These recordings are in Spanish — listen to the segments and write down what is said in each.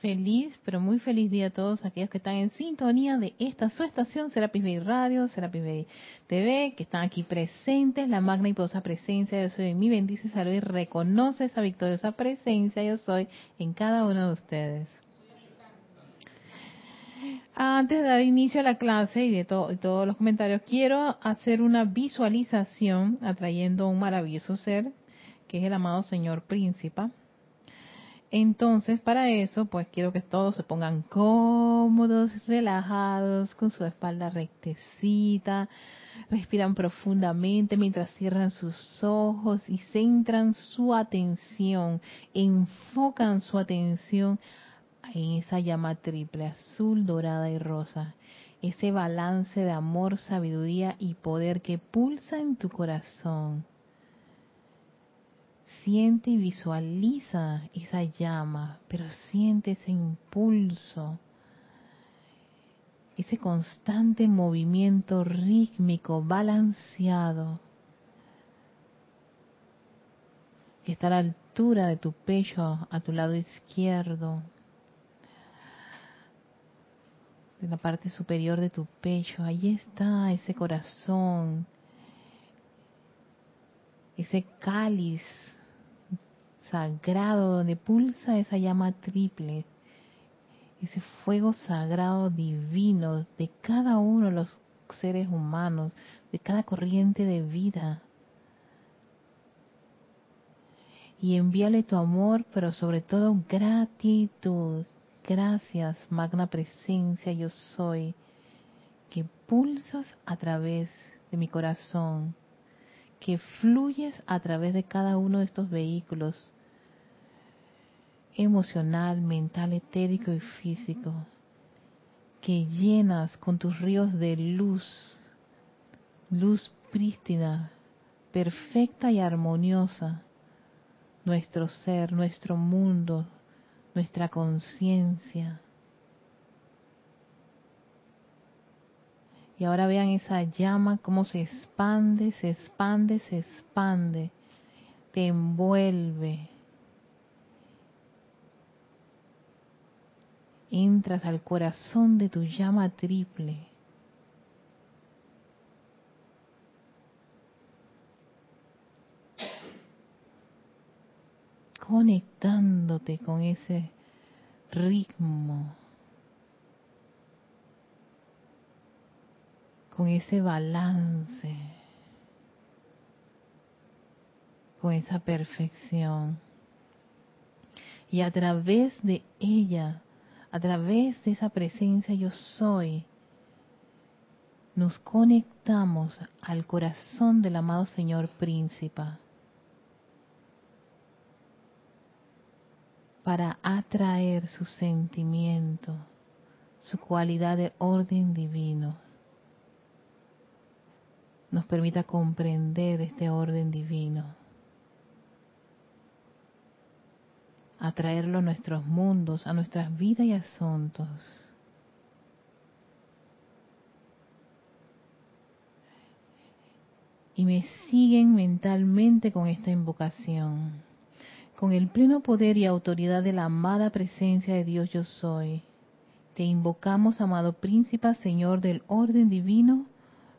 Feliz, pero muy feliz día a todos aquellos que están en sintonía de esta su estación, Serapis Bay Radio, Serapis Bay TV, que están aquí presentes, la magna y poderosa presencia, yo soy mi bendice, salud y reconoce esa victoriosa presencia, yo soy en cada uno de ustedes. Antes de dar inicio a la clase y de todos los comentarios, quiero hacer una visualización atrayendo un maravilloso ser, que es el amado Señor Príncipe entonces, para eso, pues quiero que todos se pongan cómodos, relajados, con su espalda rectecita, respiran profundamente mientras cierran sus ojos y centran su atención, enfocan su atención en esa llama triple, azul, dorada y rosa, ese balance de amor, sabiduría y poder que pulsa en tu corazón siente y visualiza esa llama, pero siente ese impulso, ese constante movimiento rítmico, balanceado, que está a la altura de tu pecho, a tu lado izquierdo, en la parte superior de tu pecho, ahí está ese corazón, ese cáliz sagrado donde pulsa esa llama triple, ese fuego sagrado divino de cada uno de los seres humanos, de cada corriente de vida. Y envíale tu amor, pero sobre todo gratitud. Gracias, magna presencia, yo soy, que pulsas a través de mi corazón, que fluyes a través de cada uno de estos vehículos emocional, mental, etérico y físico, que llenas con tus ríos de luz, luz prístina, perfecta y armoniosa, nuestro ser, nuestro mundo, nuestra conciencia. Y ahora vean esa llama, cómo se expande, se expande, se expande, te envuelve, entras al corazón de tu llama triple. conectándote con ese ritmo, con ese balance, con esa perfección. Y a través de ella a través de esa presencia yo soy, nos conectamos al corazón del amado Señor Príncipe para atraer su sentimiento, su cualidad de orden divino. Nos permita comprender este orden divino atraerlo a nuestros mundos, a nuestras vidas y asuntos. Y me siguen mentalmente con esta invocación. Con el pleno poder y autoridad de la amada presencia de Dios yo soy, te invocamos, amado príncipe, Señor del orden divino,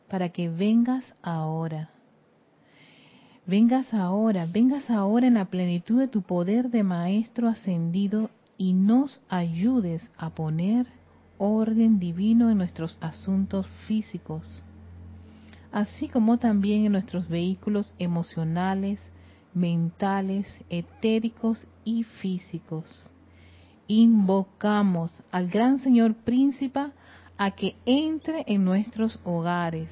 para que vengas ahora vengas ahora, vengas ahora en la plenitud de tu poder de Maestro ascendido y nos ayudes a poner orden divino en nuestros asuntos físicos, así como también en nuestros vehículos emocionales, mentales, etéricos y físicos. Invocamos al gran Señor Príncipe a que entre en nuestros hogares,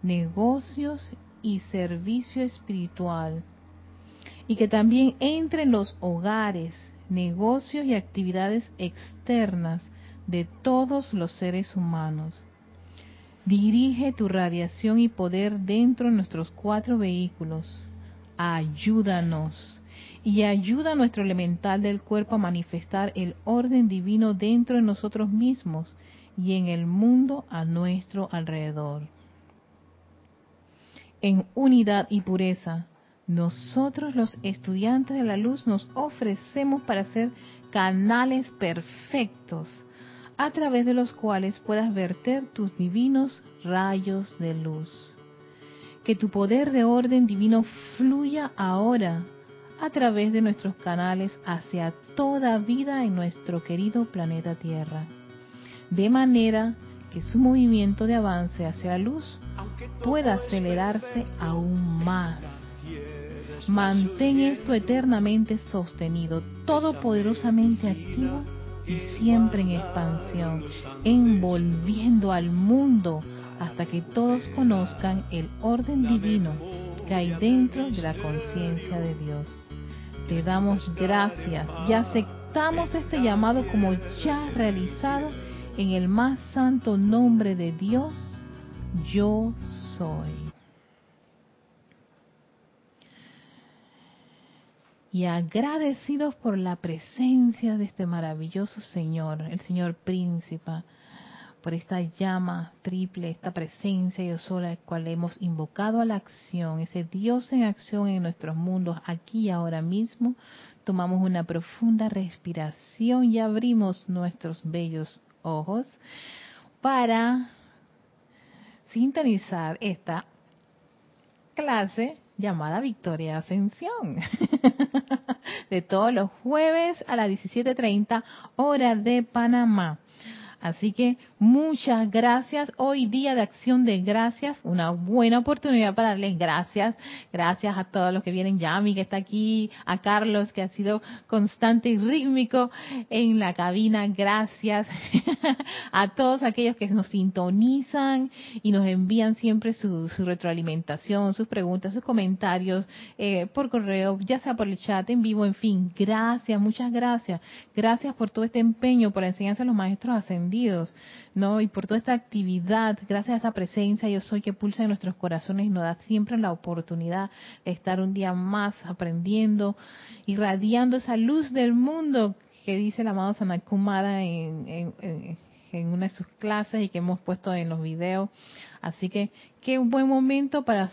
negocios y servicio espiritual y que también entre en los hogares, negocios y actividades externas de todos los seres humanos. Dirige tu radiación y poder dentro de nuestros cuatro vehículos. Ayúdanos y ayuda a nuestro elemental del cuerpo a manifestar el orden divino dentro de nosotros mismos y en el mundo a nuestro alrededor en unidad y pureza, nosotros los estudiantes de la luz nos ofrecemos para ser canales perfectos a través de los cuales puedas verter tus divinos rayos de luz. Que tu poder de orden divino fluya ahora a través de nuestros canales hacia toda vida en nuestro querido planeta Tierra, de manera que su movimiento de avance hacia la luz pueda acelerarse aún más. Mantén esto eternamente sostenido, todopoderosamente activo y siempre en expansión, envolviendo al mundo hasta que todos conozcan el orden divino que hay dentro de la conciencia de Dios. Te damos gracias y aceptamos este llamado como ya realizado en el más santo nombre de Dios, yo soy. Y agradecidos por la presencia de este maravilloso Señor, el Señor Príncipe, por esta llama triple, esta presencia yo sola, la cual hemos invocado a la acción, ese Dios en acción en nuestros mundos, aquí y ahora mismo, tomamos una profunda respiración y abrimos nuestros bellos ojos para sintonizar esta clase llamada Victoria Ascensión de todos los jueves a las 17.30 hora de Panamá. Así que muchas gracias. Hoy día de acción de gracias, una buena oportunidad para darles gracias. Gracias a todos los que vienen, Yami que está aquí, a Carlos que ha sido constante y rítmico en la cabina. Gracias a todos aquellos que nos sintonizan y nos envían siempre su, retroalimentación, sus preguntas, sus comentarios eh, por correo, ya sea por el chat, en vivo, en fin. Gracias, muchas gracias. Gracias por todo este empeño, por enseñarse a los maestros ascendidos ¿no? Y por toda esta actividad, gracias a esa presencia yo soy que pulsa en nuestros corazones y nos da siempre la oportunidad de estar un día más aprendiendo, irradiando esa luz del mundo que dice el amado Sanakumara en, en, en una de sus clases y que hemos puesto en los videos. Así que qué buen momento para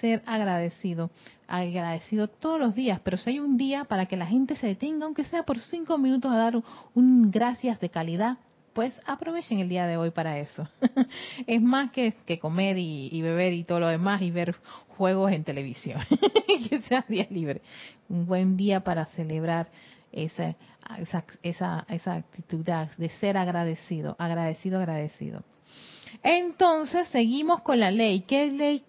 ser agradecido, agradecido todos los días, pero si hay un día para que la gente se detenga, aunque sea por cinco minutos, a dar un gracias de calidad, pues aprovechen el día de hoy para eso. es más que, que comer y, beber y todo lo demás y ver juegos en televisión. que sea día libre. Un buen día para celebrar esa, esa, esa, esa actitud de ser agradecido, agradecido, agradecido. Entonces seguimos con la ley. ¿Qué ley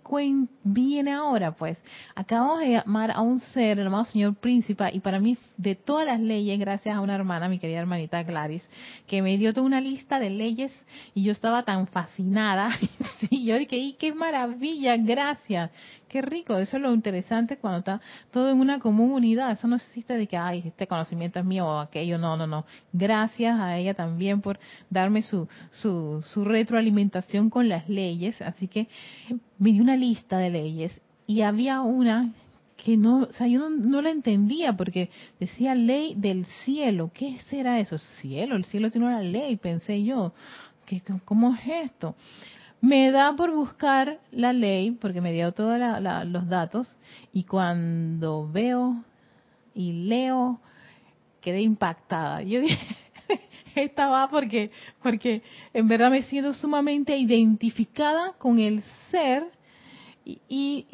viene ahora? Pues acabamos de llamar a un ser, el amado Señor Príncipe, y para mí de todas las leyes, gracias a una hermana, mi querida hermanita Gladys, que me dio toda una lista de leyes y yo estaba tan fascinada. y yo dije, qué maravilla! Gracias. Qué rico. Eso es lo interesante cuando está todo en una común unidad. Eso no existe de que, ay, este conocimiento es mío o aquello. No, no, no. Gracias a ella también por darme su, su, su retroalimentación con las leyes. Así que me dio una lista de leyes y había una que no, o sea, yo no, la entendía porque decía ley del cielo. ¿Qué será eso? Cielo, el cielo tiene una ley, pensé yo. ¿Qué, ¿Cómo es esto? Me da por buscar la ley, porque me dio todos los datos, y cuando veo y leo, quedé impactada. Yo dije, esta va porque, porque en verdad me siento sumamente identificada con el ser y,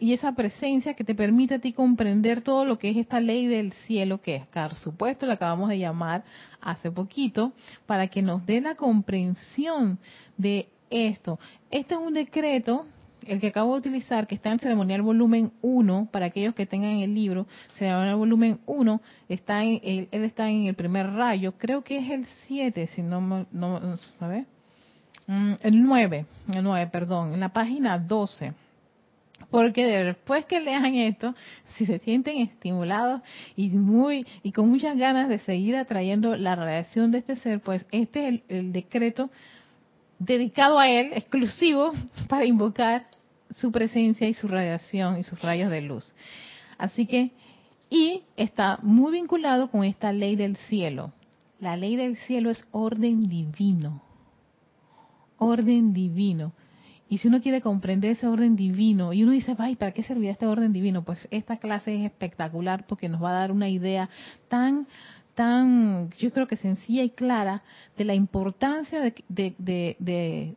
y, esa, presencia que te permite a ti comprender todo lo que es esta ley del cielo, que es, por supuesto, la acabamos de llamar hace poquito, para que nos dé la comprensión de esto. Este es un decreto, el que acabo de utilizar, que está en ceremonial volumen 1, para aquellos que tengan el libro, ceremonial volumen 1, está en, él, está en el primer rayo, creo que es el 7, si no, no ¿sabes? Mm, el 9, el 9, perdón, en la página 12. Porque después que lean esto, si se sienten estimulados y muy y con muchas ganas de seguir atrayendo la radiación de este ser, pues este es el, decreto dedicado a él, exclusivo, para invocar su presencia y su radiación y sus rayos de luz. Así que, y está muy vinculado con esta ley del cielo. La ley del cielo es orden divino. Orden divino. Y si uno quiere comprender ese orden divino, y uno dice, ay, ¿para qué servirá este orden divino? Pues esta clase es espectacular porque nos va a dar una idea tan, tan, yo creo que sencilla y clara de la importancia de, de, de,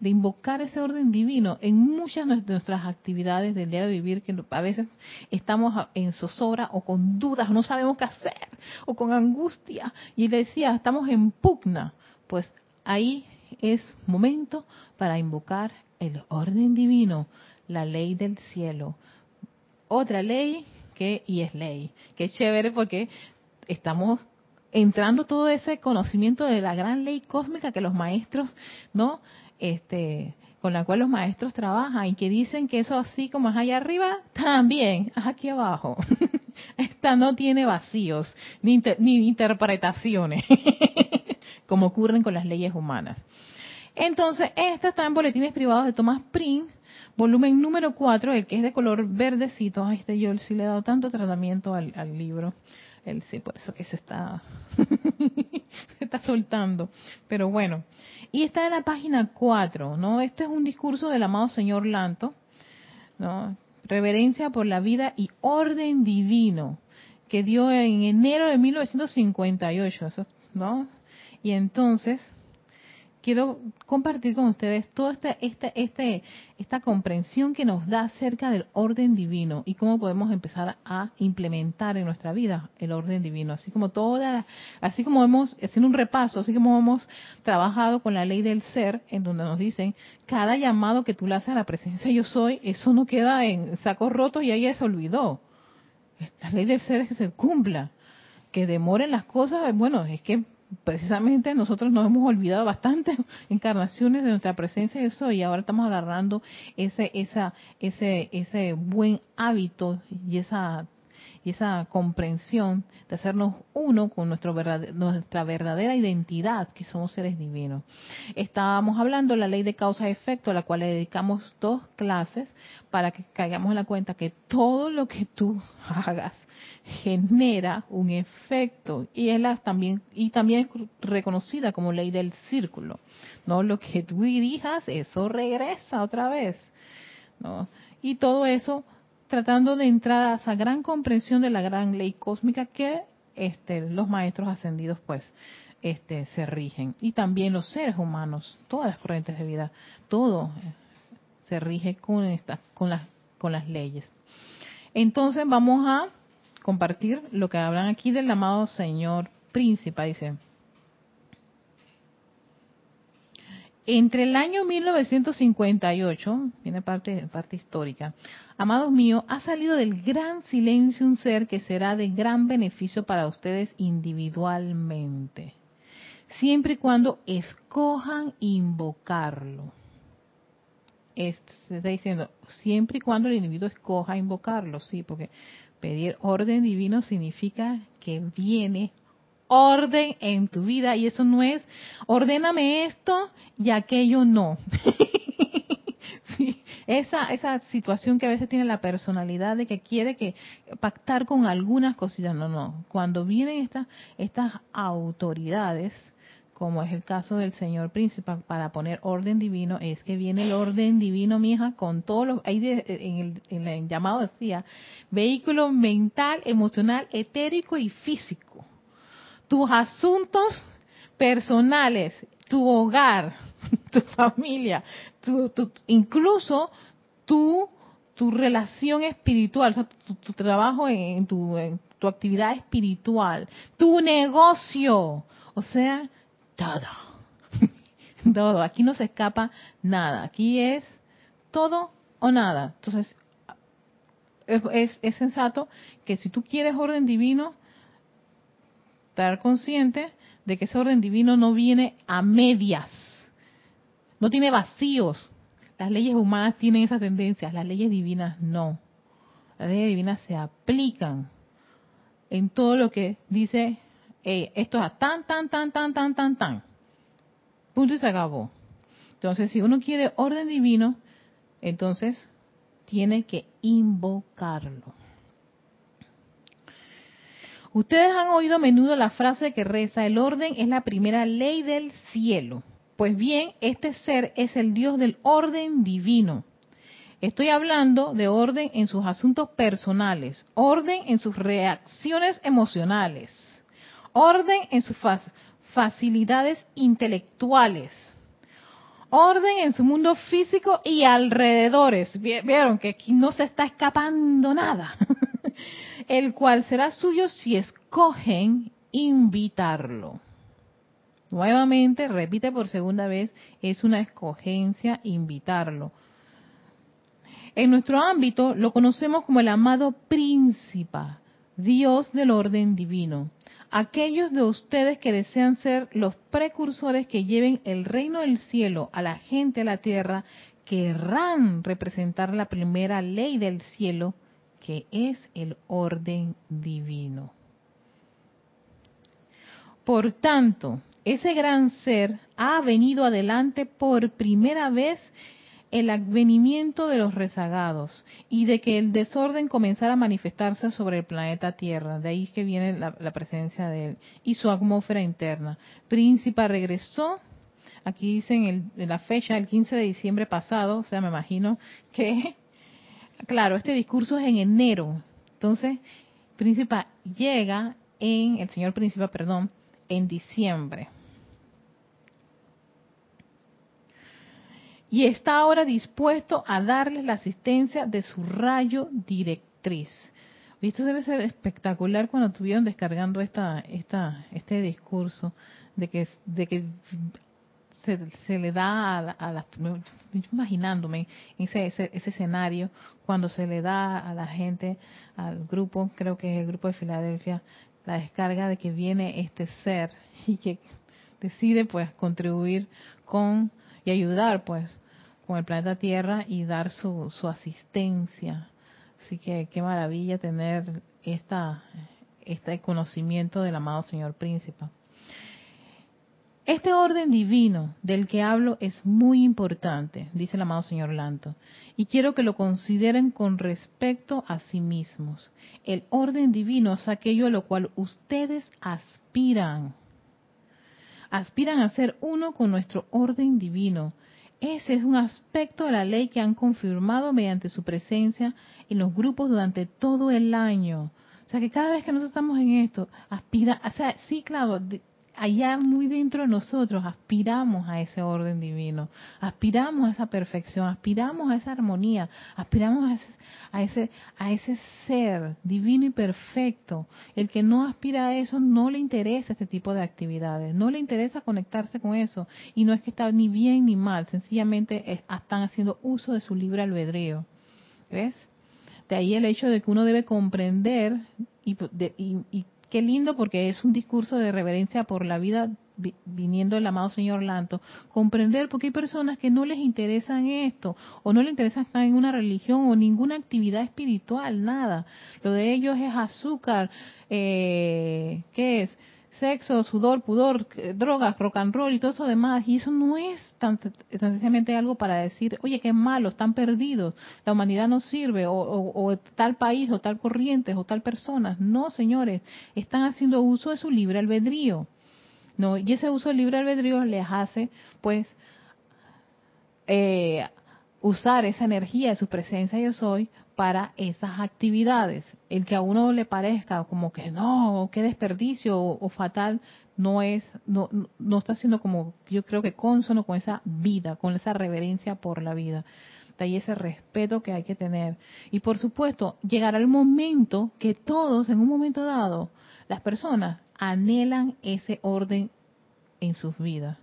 de invocar ese orden divino en muchas de nuestras actividades del día de vivir, que a veces estamos en zozobra o con dudas, no sabemos qué hacer, o con angustia, y le decía, estamos en pugna, pues ahí es momento para invocar el orden divino, la ley del cielo. Otra ley que, y es ley, que es chévere porque estamos entrando todo ese conocimiento de la gran ley cósmica que los maestros, ¿no? este, con la cual los maestros trabajan y que dicen que eso así como es allá arriba, también es aquí abajo. Esta no tiene vacíos ni, ni interpretaciones, como ocurren con las leyes humanas. Entonces, esta está en Boletines Privados de Thomas Prince, volumen número 4, el que es de color verdecito. este yo sí le he dado tanto tratamiento al, al libro. El, sí, por eso que se está, se está soltando. Pero bueno, y está en la página 4, ¿no? Este es un discurso del amado señor Lanto, ¿no? Reverencia por la vida y orden divino que dio en enero de 1958, ¿no? Y entonces quiero compartir con ustedes toda esta, esta, este, esta comprensión que nos da acerca del orden divino y cómo podemos empezar a implementar en nuestra vida el orden divino. Así como toda, así como hemos, haciendo un repaso, así como hemos trabajado con la ley del ser, en donde nos dicen, cada llamado que tú le haces a la presencia yo soy, eso no queda en sacos rotos y ahí ya se olvidó. La ley del ser es que se cumpla. Que demoren las cosas, bueno, es que precisamente nosotros nos hemos olvidado bastantes encarnaciones de nuestra presencia de eso y ahora estamos agarrando ese esa ese ese buen hábito y esa y esa comprensión de hacernos uno con nuestra verdadera identidad, que somos seres divinos. Estábamos hablando de la ley de causa y efecto, a la cual le dedicamos dos clases para que caigamos en la cuenta que todo lo que tú hagas genera un efecto y es la, también y también es reconocida como ley del círculo. No lo que tú dirijas, eso regresa otra vez. ¿no? Y todo eso tratando de entrar a esa gran comprensión de la gran ley cósmica que este, los maestros ascendidos pues este, se rigen. Y también los seres humanos, todas las corrientes de vida, todo eh, se rige con, esta, con, las, con las leyes. Entonces vamos a compartir lo que hablan aquí del amado Señor Príncipe, dice. Entre el año 1958, viene parte, parte histórica, amados míos, ha salido del gran silencio un ser que será de gran beneficio para ustedes individualmente, siempre y cuando escojan invocarlo. se está diciendo, siempre y cuando el individuo escoja invocarlo, sí, porque pedir orden divino significa que viene orden en tu vida y eso no es ordéname esto y aquello no. esa, esa situación que a veces tiene la personalidad de que quiere que pactar con algunas cositas, no, no. Cuando vienen estas, estas autoridades, como es el caso del señor príncipe, para poner orden divino, es que viene el orden divino, mi hija, con todos los, ahí en, el, en el llamado decía, vehículo mental, emocional, etérico y físico tus asuntos personales, tu hogar, tu familia, tu, incluso tu, tu relación espiritual, tu, trabajo en, tu, tu actividad espiritual, tu negocio, o sea, todo. todo. Aquí no se escapa nada. Aquí es todo o nada. Entonces, es, es sensato que si tú quieres orden divino, estar consciente de que ese orden divino no viene a medias, no tiene vacíos. Las leyes humanas tienen esa tendencia, las leyes divinas no. Las leyes divinas se aplican en todo lo que dice, esto es tan, tan, tan, tan, tan, tan, tan. Punto y se acabó. Entonces, si uno quiere orden divino, entonces tiene que invocarlo. Ustedes han oído a menudo la frase que reza, el orden es la primera ley del cielo. Pues bien, este ser es el Dios del orden divino. Estoy hablando de orden en sus asuntos personales, orden en sus reacciones emocionales, orden en sus facilidades intelectuales, orden en su mundo físico y alrededores. Vieron que aquí no se está escapando nada. El cual será suyo si escogen invitarlo. Nuevamente, repite por segunda vez, es una escogencia invitarlo. En nuestro ámbito lo conocemos como el amado príncipe, Dios del orden divino. Aquellos de ustedes que desean ser los precursores que lleven el reino del cielo a la gente de la tierra, querrán representar la primera ley del cielo, que es el orden divino. Por tanto, ese gran ser ha venido adelante por primera vez el advenimiento de los rezagados y de que el desorden comenzara a manifestarse sobre el planeta Tierra. De ahí que viene la, presencia de él y su atmósfera interna. Príncipe regresó, aquí dicen el, la fecha, el 15 de diciembre pasado, o sea, me imagino que, claro, este discurso es en enero. Entonces, Príncipe llega en, el señor Príncipe, perdón, en diciembre. y está ahora dispuesto a darles la asistencia de su rayo directriz. Esto debe ser espectacular cuando estuvieron descargando esta, esta, este discurso de que, de que se, le da a, las, imaginándome ese, ese, ese, escenario, cuando se le da a la gente, al grupo, creo que es el grupo de Filadelfia, la descarga de que viene este ser y que decide pues contribuir con y ayudar pues con el planeta Tierra y dar su, su asistencia. Así que qué maravilla tener esta, este conocimiento del amado Señor Príncipe. Este orden divino del que hablo es muy importante, dice el amado Señor Lanto, y quiero que lo consideren con respecto a sí mismos. El orden divino es aquello a lo cual ustedes aspiran. Aspiran a ser uno con nuestro orden divino, ese es un aspecto de la ley que han confirmado mediante su presencia en los grupos durante todo el año. O sea que cada vez que nosotros estamos en esto, aspira, o sea, sí, claro, allá muy dentro de nosotros aspiramos a ese orden divino, aspiramos a esa perfección, aspiramos a esa armonía, aspiramos a ese, a ese, a ese ser divino y perfecto. El que no aspira a eso no le interesa este tipo de actividades, no le interesa conectarse con eso. Y no es que está ni bien ni mal, sencillamente están haciendo uso de su libre albedrío. ¿Ves? De ahí el hecho de que uno debe comprender y, y, qué lindo porque es un discurso de reverencia por la vida viniendo el amado señor Lanto, comprender porque hay personas que no les interesan esto, o no les interesa estar en una religión o ninguna actividad espiritual, nada. Lo de ellos es azúcar, eh, ¿qué es? Sexo, sudor, pudor, eh, drogas, rock and roll y todo eso demás. Y eso no es tan, sencillamente algo para decir, oye, qué malo, están perdidos, la humanidad no sirve, o, tal país, o tal corriente, o tal persona. No, señores, están haciendo uso de su libre albedrío. No, y ese uso del libre albedrío les hace, pues, eh, usar esa energía de su presencia yo soy para esas actividades. El que a uno le parezca como que no, qué desperdicio o, fatal, no es, no, no está siendo como, yo creo que consono con esa vida, con esa reverencia por la vida. De ahí ese respeto que hay que tener. Y por supuesto, llegará el momento que todos, en un momento dado, las personas anhelan ese orden en sus vidas.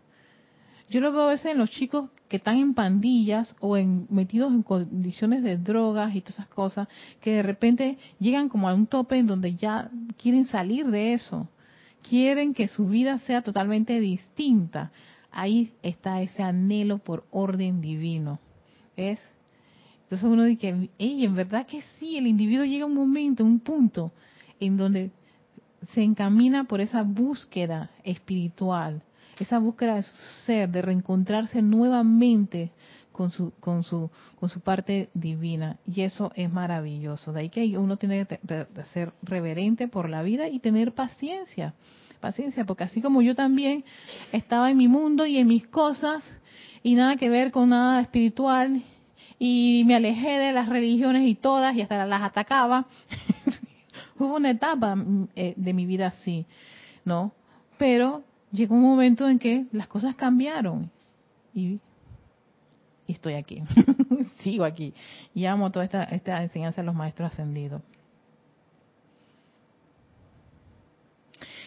Yo lo veo a veces en los chicos que están en pandillas o en, metidos en condiciones de drogas y todas esas cosas, que de repente llegan como a un tope en donde ya quieren salir de eso, quieren que su vida sea totalmente distinta. Ahí está ese anhelo por orden divino. ¿Ves? Entonces uno dice, hey, en verdad que sí, el individuo llega a un momento, un punto, en donde se encamina por esa búsqueda espiritual esa búsqueda de su ser, de reencontrarse nuevamente con su, con su, con su parte divina. Y eso es maravilloso. De ahí que uno tiene que ser reverente por la vida y tener paciencia. paciencia, porque así como yo también estaba en mi mundo y en mis cosas y nada que ver con nada espiritual y me alejé de las religiones y todas y hasta las atacaba. Hubo una etapa mm, eh, de mi vida así, ¿no? Pero llegó un momento en que las cosas cambiaron y, estoy aquí, sigo aquí y amo toda esta, esta enseñanza de los maestros ascendidos.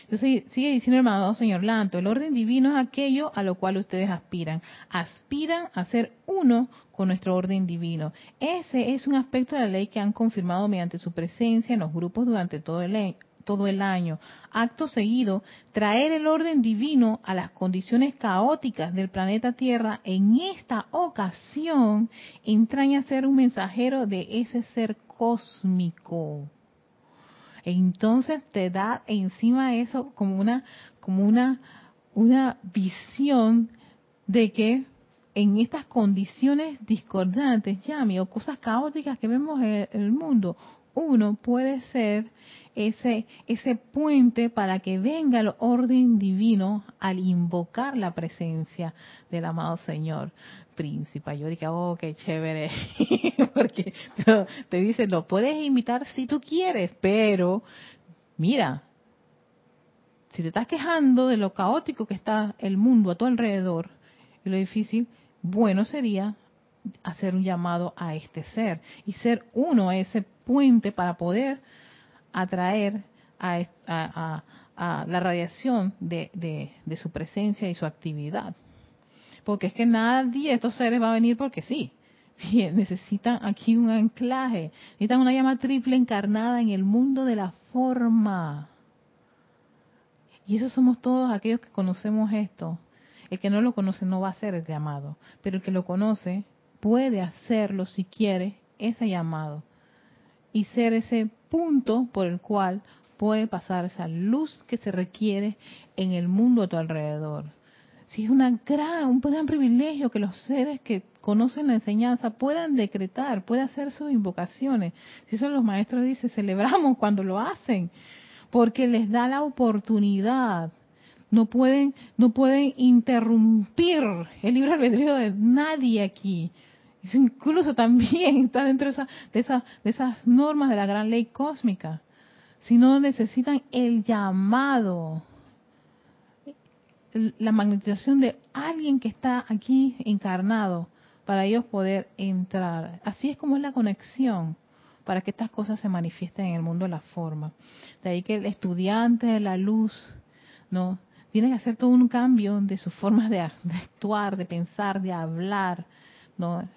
Entonces sigue diciendo el amado señor Lanto, el orden divino es aquello a lo cual ustedes aspiran. Aspiran a ser uno con nuestro orden divino. Ese es un aspecto de la ley que han confirmado mediante su presencia en los grupos durante todo el, todo el año. Acto seguido, traer el orden divino a las condiciones caóticas del planeta Tierra en esta ocasión entraña ser un mensajero de ese ser cósmico entonces te da encima eso como una, como una, una visión de que en estas condiciones discordantes, ya, o cosas caóticas que vemos en el mundo, uno puede ser ese, ese puente para que venga el orden divino al invocar la presencia del amado Señor príncipe. Yo dije, oh, qué chévere, porque te dicen, lo puedes invitar si tú quieres, pero mira, si te estás quejando de lo caótico que está el mundo a tu alrededor y lo difícil, bueno sería hacer un llamado a este ser y ser uno a ese puente para poder atraer a, la radiación de, su presencia y su actividad. Porque es que nadie de estos seres va a venir porque sí. necesitan aquí un anclaje, necesitan una llama triple encarnada en el mundo de la forma. Y eso somos todos aquellos que conocemos esto. El que no lo conoce no va a ser el llamado, pero el que lo conoce puede hacerlo si quiere ese llamado y ser ese punto por el cual puede pasar esa luz que se requiere en el mundo a tu alrededor. Si es una gran, un gran privilegio que los seres que conocen la enseñanza puedan decretar, puedan hacer sus invocaciones. Si eso los maestros dicen, celebramos cuando lo hacen, porque les da la oportunidad. No pueden, no pueden interrumpir el libre albedrío de nadie aquí incluso también está dentro de, esa, de, esas normas de la gran ley cósmica. Si no necesitan el llamado, la magnetización de alguien que está aquí encarnado para ellos poder entrar. Así es como es la conexión para que estas cosas se manifiesten en el mundo de la forma. De ahí que el estudiante de la luz, ¿no? Tiene que hacer todo un cambio de sus formas de, de actuar, de pensar, de hablar, ¿no?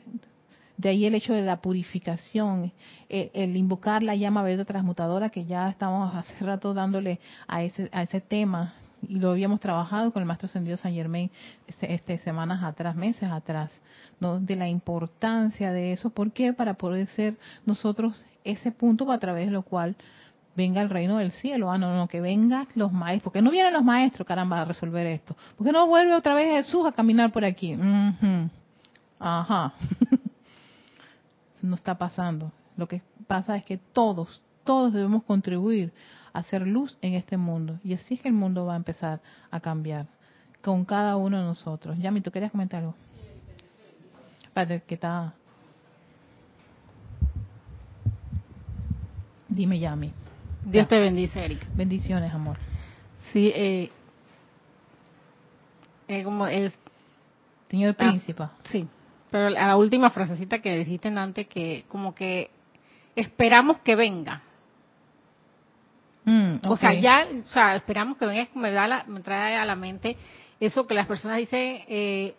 De ahí el hecho de la purificación, el, invocar la llama verde transmutadora, que ya estamos hace rato dándole a ese, a ese tema, y lo habíamos trabajado con el maestro ascendido San Germain este, este, semanas atrás, meses atrás, ¿no? de la importancia de eso. ¿Por qué? Para poder ser nosotros ese punto a través de lo cual venga el reino del cielo. Ah, no, no, que vengan los maestros. ¿Por qué no vienen los maestros, caramba, a resolver esto? ¿Por qué no vuelve otra vez Jesús a caminar por aquí? Ajá. no está pasando. Lo que pasa es que todos, todos debemos contribuir a hacer luz en este mundo. Y así es que el mundo va a empezar a cambiar con cada uno de nosotros. Yami, ¿tú querías comentar algo? Padre, ¿qué está? Dime, Yami. Dios te bendice, Erika. Bendiciones, amor. Sí, eh, eh como es... Señor ah, Príncipe. sí, pero a la última frasecita que dijiste antes, que como que esperamos que venga. Mm, o sea, ya, o sea, esperamos que venga, me, da la, me trae a la mente eso que las personas dicen, eh,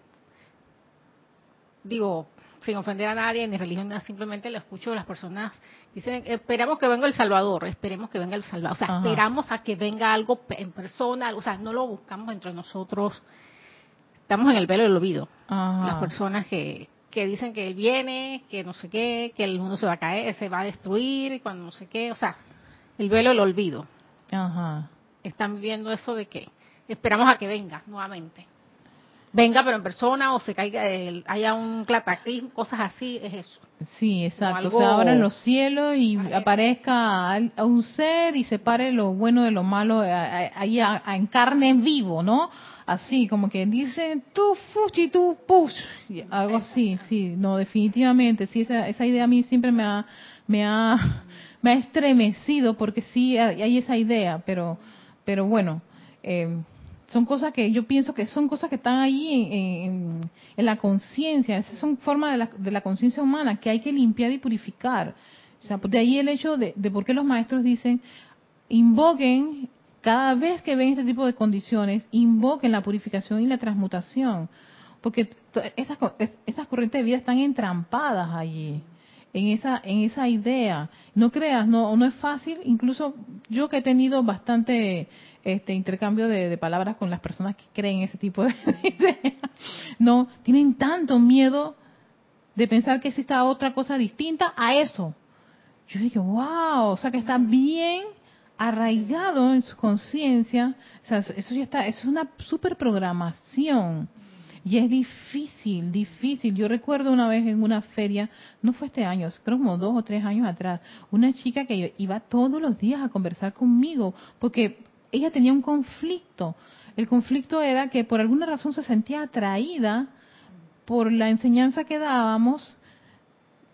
digo, sin ofender a nadie, ni religión, simplemente lo escucho las personas dicen, esperamos que venga el Salvador, esperemos que venga el Salvador, o sea, esperamos a que venga algo en persona, o sea, no lo buscamos entre nosotros estamos en el velo del olvido. Las personas que, que dicen que él viene, que no sé qué, que el mundo se va a caer, se va a destruir, cuando no sé qué, o sea, el velo del olvido. Ajá. Están viviendo eso de que esperamos a que venga nuevamente. venga pero en persona o se caiga, haya un cataclismo, cosas así, es eso. Sí, exacto. Se abran los cielos y aparezca a un ser y separe lo bueno de lo malo ahí en carne vivo, ¿no? Así, como que dicen tú fuchi, tú push, algo así, sí, no, definitivamente, sí, esa, esa idea a mí siempre me ha, me ha, me ha estremecido porque sí hay esa idea, pero, pero bueno, eh, son cosas que yo pienso que son cosas que están ahí en, la conciencia, son formas de la, de la conciencia humana que hay que limpiar y purificar. O sea, de ahí el hecho de, de por qué los maestros dicen, invoquen, cada vez que ven este tipo de condiciones, invoquen la purificación y la transmutación. Porque esas, esas corrientes de vida están entrampadas allí en esa en esa idea no creas no no es fácil incluso yo que he tenido bastante este intercambio de, palabras con las personas que creen ese tipo de ideas. No, tienen tanto miedo de pensar que exista otra cosa distinta a eso. Yo dije, wow, o sea que está bien arraigado en su conciencia, o sea, eso ya está, eso es una super programación. Y es difícil, difícil. Yo recuerdo una vez en una feria, no fue este año, creo como dos o tres años atrás, una chica que iba todos los días a conversar conmigo, porque ella tenía un conflicto. El conflicto era que por alguna razón se sentía atraída por la enseñanza que dábamos,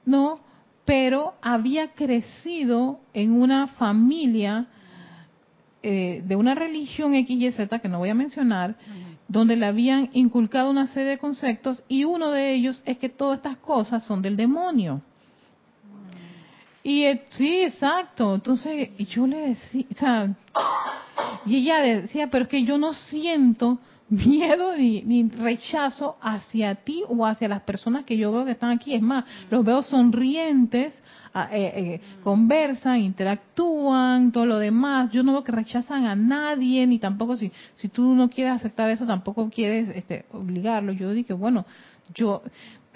¿no? Pero había crecido en una familia eh, de una religión X, Y, Z, que no voy a mencionar, donde le habían inculcado una serie de conceptos y uno de ellos es que todas estas cosas son del demonio. Y eh, sí, exacto. Entonces yo le decía, o sea, y ella decía, pero es que yo no siento miedo ni, rechazo hacia ti o hacia las personas que yo veo que están aquí. Es más, los veo sonrientes, eh, eh, conversan, interactúan, todo lo demás. Yo no veo que rechazan a nadie, ni tampoco si, si tú no quieres aceptar eso, tampoco quieres este, obligarlo. Yo dije, bueno, yo,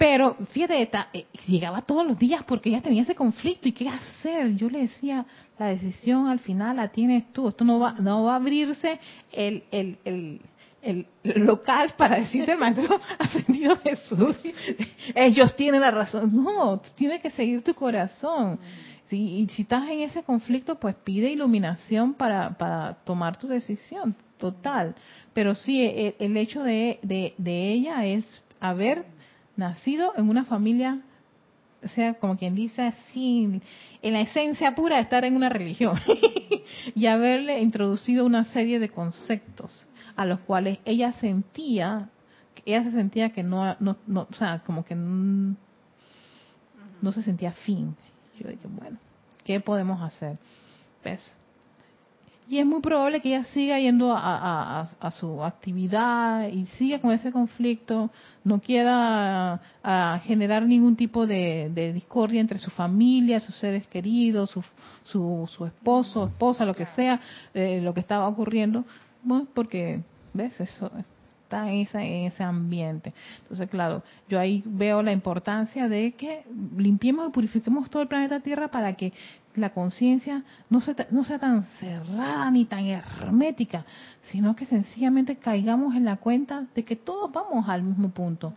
pero fíjate, eh, llegaba todos los días porque ella tenía ese conflicto y qué hacer. Yo le decía, la decisión al final la tienes tú. Esto no va, no va a abrirse el, el, el, el local para decirte el maestro ascendido Jesús. Ellos tienen la razón. No, tienes que seguir tu corazón. y si estás en ese conflicto, pues pide iluminación para, para tomar tu decisión total. Pero sí, el, el hecho de, de, ella es haber nacido en una familia, o sea, como quien dice así, en la esencia pura de estar en una religión, y haberle introducido una serie de conceptos a los cuales ella sentía, ella se sentía que no, no, no o sea, como que no, no se sentía fin. Yo dije, bueno, ¿qué podemos hacer? ¿Ves? y es muy probable que ella siga yendo a, su actividad y siga con ese conflicto, no quiera generar ningún tipo de, discordia entre su familia, sus seres queridos, su, su, esposo, esposa, lo que sea, eh, lo que estaba ocurriendo, bueno, porque, ¿ves? Eso está en, en ese ambiente. Entonces, claro, yo ahí veo la importancia de que limpiemos y purifiquemos todo el planeta Tierra para que la conciencia no, sea, no sea tan cerrada ni tan hermética, sino que sencillamente caigamos en la cuenta de que todos vamos al mismo punto.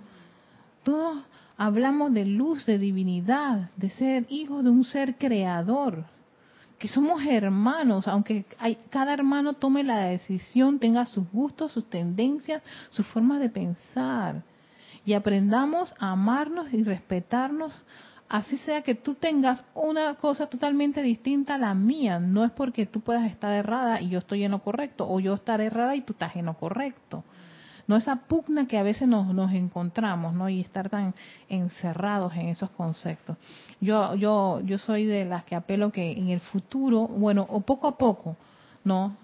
Todos hablamos de luz, de divinidad, de ser hijos de un ser creador, que somos hermanos, aunque hay, cada hermano tome la decisión, tenga sus gustos, sus tendencias, sus formas de pensar, y aprendamos a amarnos y respetarnos así sea que tú tengas una cosa totalmente distinta a la mía, no es porque tú puedas estar errada y yo estoy en lo correcto, o yo estar errada y tú estás en lo correcto. No esa pugna que a veces nos, nos encontramos, ¿no? Y estar tan encerrados en esos conceptos. Yo, yo, yo soy de las que apelo que en el futuro, bueno, o poco a poco, ¿no?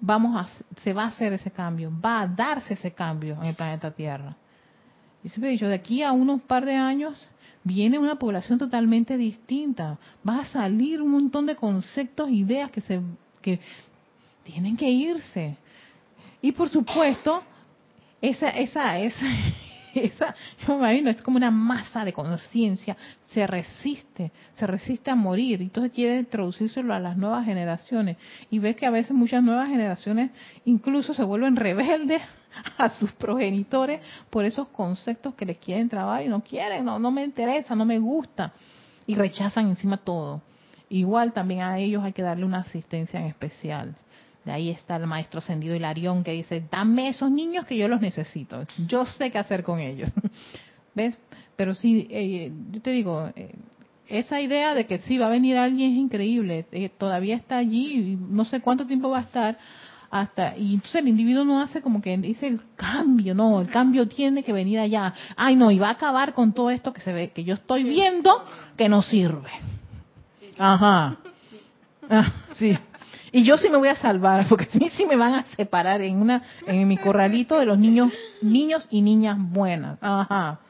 Vamos a, se va a hacer ese cambio, va a darse ese cambio en el planeta Tierra. Y siempre he dicho, de aquí a unos par de años, viene una población totalmente distinta. Va a salir un montón de conceptos, ideas que se que tienen que irse. Y por supuesto, esa esa esa esa, yo me imagino, es como una masa de conciencia, se resiste, se resiste a morir, entonces quiere introducírselo a las nuevas generaciones. Y ves que a veces muchas nuevas generaciones incluso se vuelven rebeldes a sus progenitores por esos conceptos que les quieren trabajar y no quieren, no, no me interesa, no me gusta, y rechazan encima todo. Igual también a ellos hay que darle una asistencia en especial. De ahí está el maestro ascendido Hilarión que dice, dame esos niños que yo los necesito. Yo sé qué hacer con ellos. ¿Ves? Pero sí, eh, yo te digo, eh, esa idea de que sí va a venir alguien es increíble. Eh, todavía está allí, no sé cuánto tiempo va a estar. Hasta, y entonces el individuo no hace como que dice el cambio, no, el cambio tiene que venir allá. Ay, no, y va a acabar con todo esto que se ve, que yo estoy viendo que no sirve. Ajá. Ah, sí. Y yo sí me voy a salvar, porque a mí sí me van a separar en una en mi corralito de los niños niños y niñas buenas. Ajá.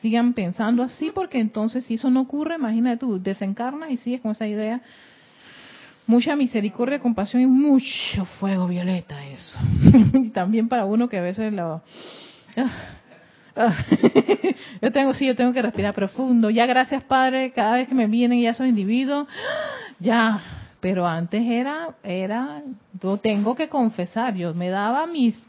Sigan pensando así, porque entonces si eso no ocurre, imagínate tú, desencarnas y sigues con esa idea. Mucha misericordia, compasión y mucho fuego violeta eso. y también para uno que a veces lo... Ah, ah. yo tengo, sí, yo tengo que respirar profundo. Ya gracias, Padre, cada vez que me vienen ya esos individuos, ya pero antes era, era, yo tengo que confesar, yo me daba mis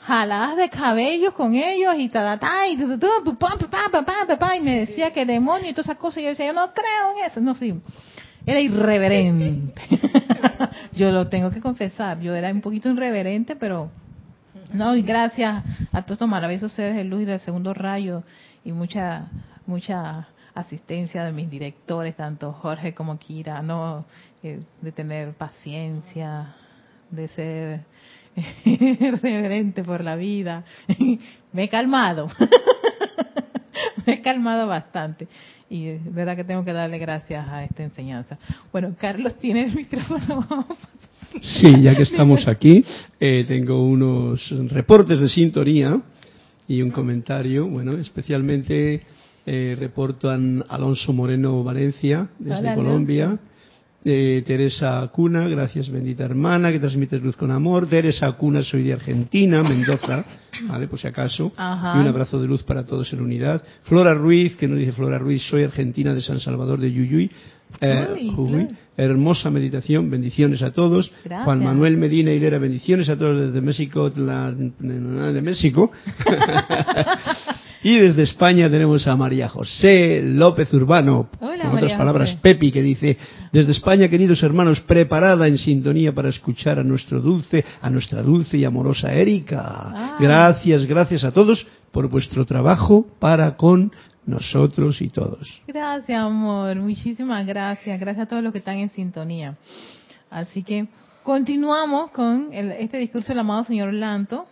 jaladas de cabello con ellos y ta, ta, y, y me decía que demonio y todas esas cosas y yo decía, yo no creo en eso, no, sí, era irreverente. yo lo tengo que confesar, yo era un poquito irreverente, pero no, y gracias a todos estos maravillosos seres de luz y del segundo rayo y mucha, mucha asistencia de mis directores, tanto Jorge como Kira, no de tener paciencia, de ser reverente por la vida. Me he calmado, me he calmado bastante y es verdad que tengo que darle gracias a esta enseñanza. Bueno, Carlos, ¿tienes el micrófono? sí, ya que estamos aquí, eh, tengo unos reportes de sintonía y un comentario, bueno, especialmente eh, reporto a Alonso Moreno Valencia, desde Colombia. Teresa Cuna, gracias bendita hermana, que transmites luz con amor. Teresa Cuna, soy de Argentina, Mendoza, ¿vale? Por si acaso. Y un abrazo de luz para todos en unidad. Flora Ruiz, que nos dice Flora Ruiz, soy argentina de San Salvador de Yuyuy. Eh, hermosa meditación, bendiciones a todos. Juan Manuel Medina Hilera, bendiciones a todos desde México, de México. y desde España tenemos a María José López Urbano, Hola, otras palabras, Pepi, que dice, desde España, queridos hermanos, preparada en sintonía para escuchar a nuestro dulce, a nuestra dulce y amorosa Erika. Ah. Gracias, gracias a todos por vuestro trabajo para con nosotros y todos. Gracias, amor. Muchísimas gracias. Gracias a todos los que están en sintonía. Así que continuamos con este discurso del amado señor Lanto,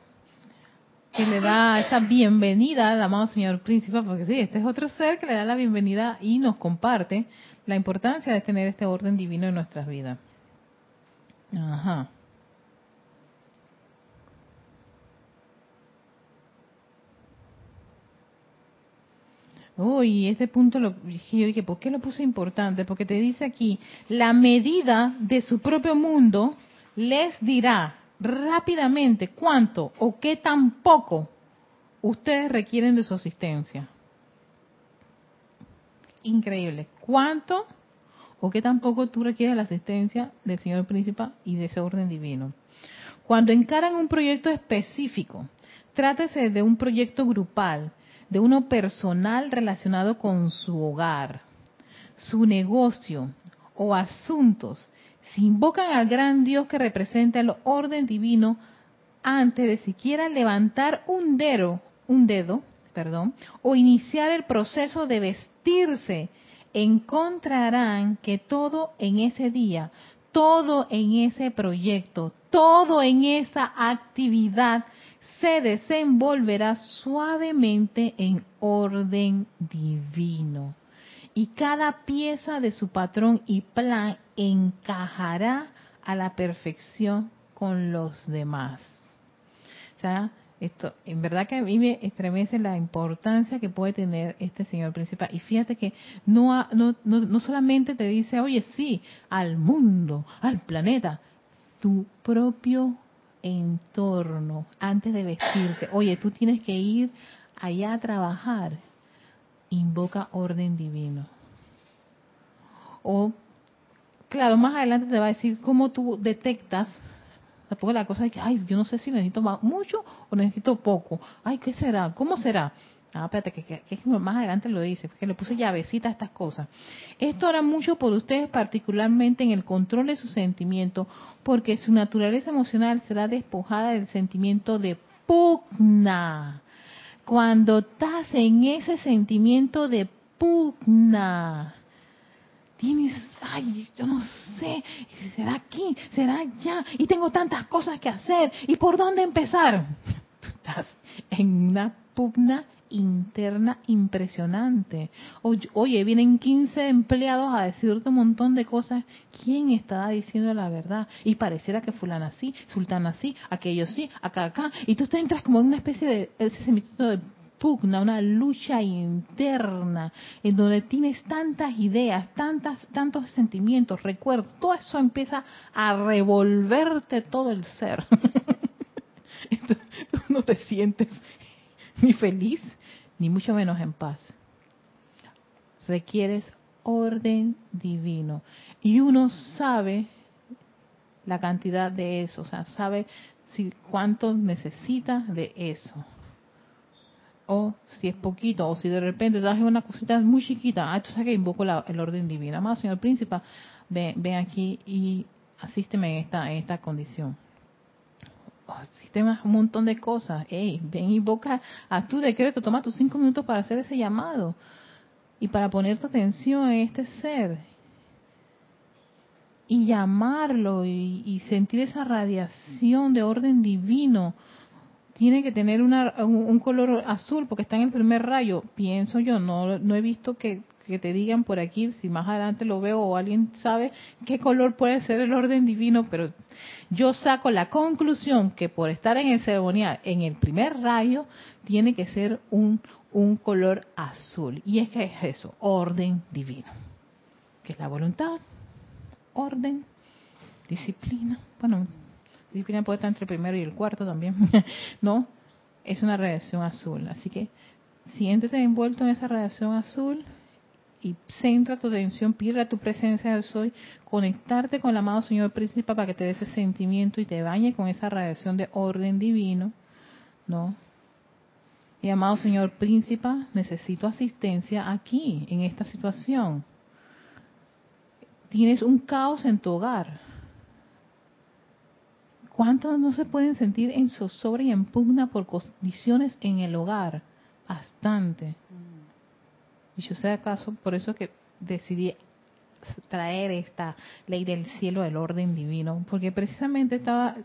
que le da esa bienvenida al amado señor príncipe, porque sí, este es otro ser que le da la bienvenida y nos comparte la importancia de tener este orden divino en nuestras vidas. Ajá. Uy, ese punto lo dije, ¿por qué lo puse importante? Porque te dice aquí, la medida de su propio mundo les dirá rápidamente cuánto o qué tan poco ustedes requieren de su asistencia. Increíble. ¿Cuánto o qué tan poco tú requieres la asistencia del Señor Príncipe y de ese orden divino? Cuando encaran un proyecto específico, trátese de un proyecto grupal, de uno personal relacionado con su hogar, su negocio o asuntos, si invocan al gran Dios que representa el orden divino antes de siquiera levantar un dedo, un dedo, perdón, o iniciar el proceso de vestirse, encontrarán que todo en ese día, todo en ese proyecto, todo en esa actividad se desenvolverá suavemente en orden divino. Y cada pieza de su patrón y plan encajará a la perfección con los demás. O sea, esto, en verdad que a mí me estremece la importancia que puede tener este señor principal. Y fíjate que no, no, no, no solamente te dice, oye, sí, al mundo, al planeta, tu propio entorno antes de vestirte. Oye, tú tienes que ir allá a trabajar, invoca orden divino. O, claro, más adelante te va a decir cómo tú detectas Tampoco la cosa es que, ay, yo no sé si necesito mucho o necesito poco. Ay, ¿qué será? ¿Cómo será? Ah, espérate, que, que, más adelante lo dice, porque le puse llavecita a estas cosas. Esto hará mucho por ustedes, particularmente en el control de sus sentimientos, porque su naturaleza emocional será despojada del sentimiento de pugna. Cuando estás en ese sentimiento de pugna, tienes, ay, yo no sé, será aquí, será allá, y tengo tantas cosas que hacer, ¿y por dónde empezar? Tú estás en una pugna interna impresionante. Oye, vienen 15 empleados a decirte un montón de cosas. ¿Quién está diciendo la verdad? Y pareciera que fulana sí, sultana sí, aquello sí, acá, acá. Y tú te entras como en una especie de ese de pugna, una lucha interna, en donde tienes tantas ideas, tantas, tantos sentimientos, recuerdos, todo eso empieza a revolverte todo el ser. tú no te sientes ni feliz, ni mucho menos en paz. Requieres orden divino. Y uno sabe la cantidad de eso, o sea, sabe si cuánto necesita de eso. O si es poquito, o si de repente das una cosita muy chiquita, ah, tú sabes que invoco el orden divino. Amado Señor Príncipe, ven, ven aquí y asísteme en esta, en esta condición. Oh, sistemas, un montón de cosas. Hey, ven y invoca a tu decreto, toma tus cinco minutos para hacer ese llamado y para poner tu atención en este ser y llamarlo y, sentir esa radiación de orden divino. Tiene que tener una, un, color azul porque está en el primer rayo, pienso yo, no, no he visto que, que te digan por aquí, si más adelante lo veo o alguien sabe qué color puede ser el orden divino, pero yo saco la conclusión que por estar en el ceremonial, en el primer rayo, tiene que ser un, un color azul. Y es que es eso, orden divino, que es la voluntad, orden, disciplina. Bueno, disciplina puede estar entre el primero y el cuarto también, ¿no? Es una radiación azul. Así que siéntete envuelto en esa radiación azul y centra tu atención, pide a tu presencia de soy, conectarte con el amado Señor Príncipe para que te dé ese sentimiento y te bañe con esa radiación de orden divino, ¿no? Y amado Señor Príncipe, necesito asistencia aquí, en esta situación. Tienes un caos en tu hogar. ¿Cuántos no se pueden sentir en zozobra y en pugna por condiciones en el hogar? Bastante. Y yo sé acaso, por eso que decidí traer esta ley del cielo del orden divino, porque precisamente estaba,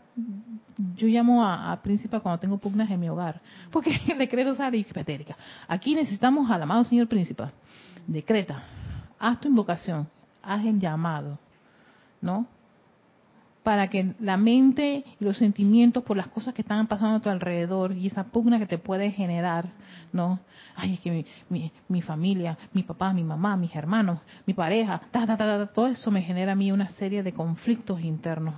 yo llamo a, a príncipe cuando tengo pugnas en mi hogar, porque el decreto sale patérica. Aquí necesitamos al amado señor príncipe, decreta, haz tu invocación, haz el llamado, ¿no? Para que la mente y los sentimientos por las cosas que están pasando a tu alrededor y esa pugna que te puede generar, ¿no? Ay, es que mi, mi, familia, mi papá, mi mamá, mis hermanos, mi pareja, todo eso me genera a mí una serie de conflictos internos.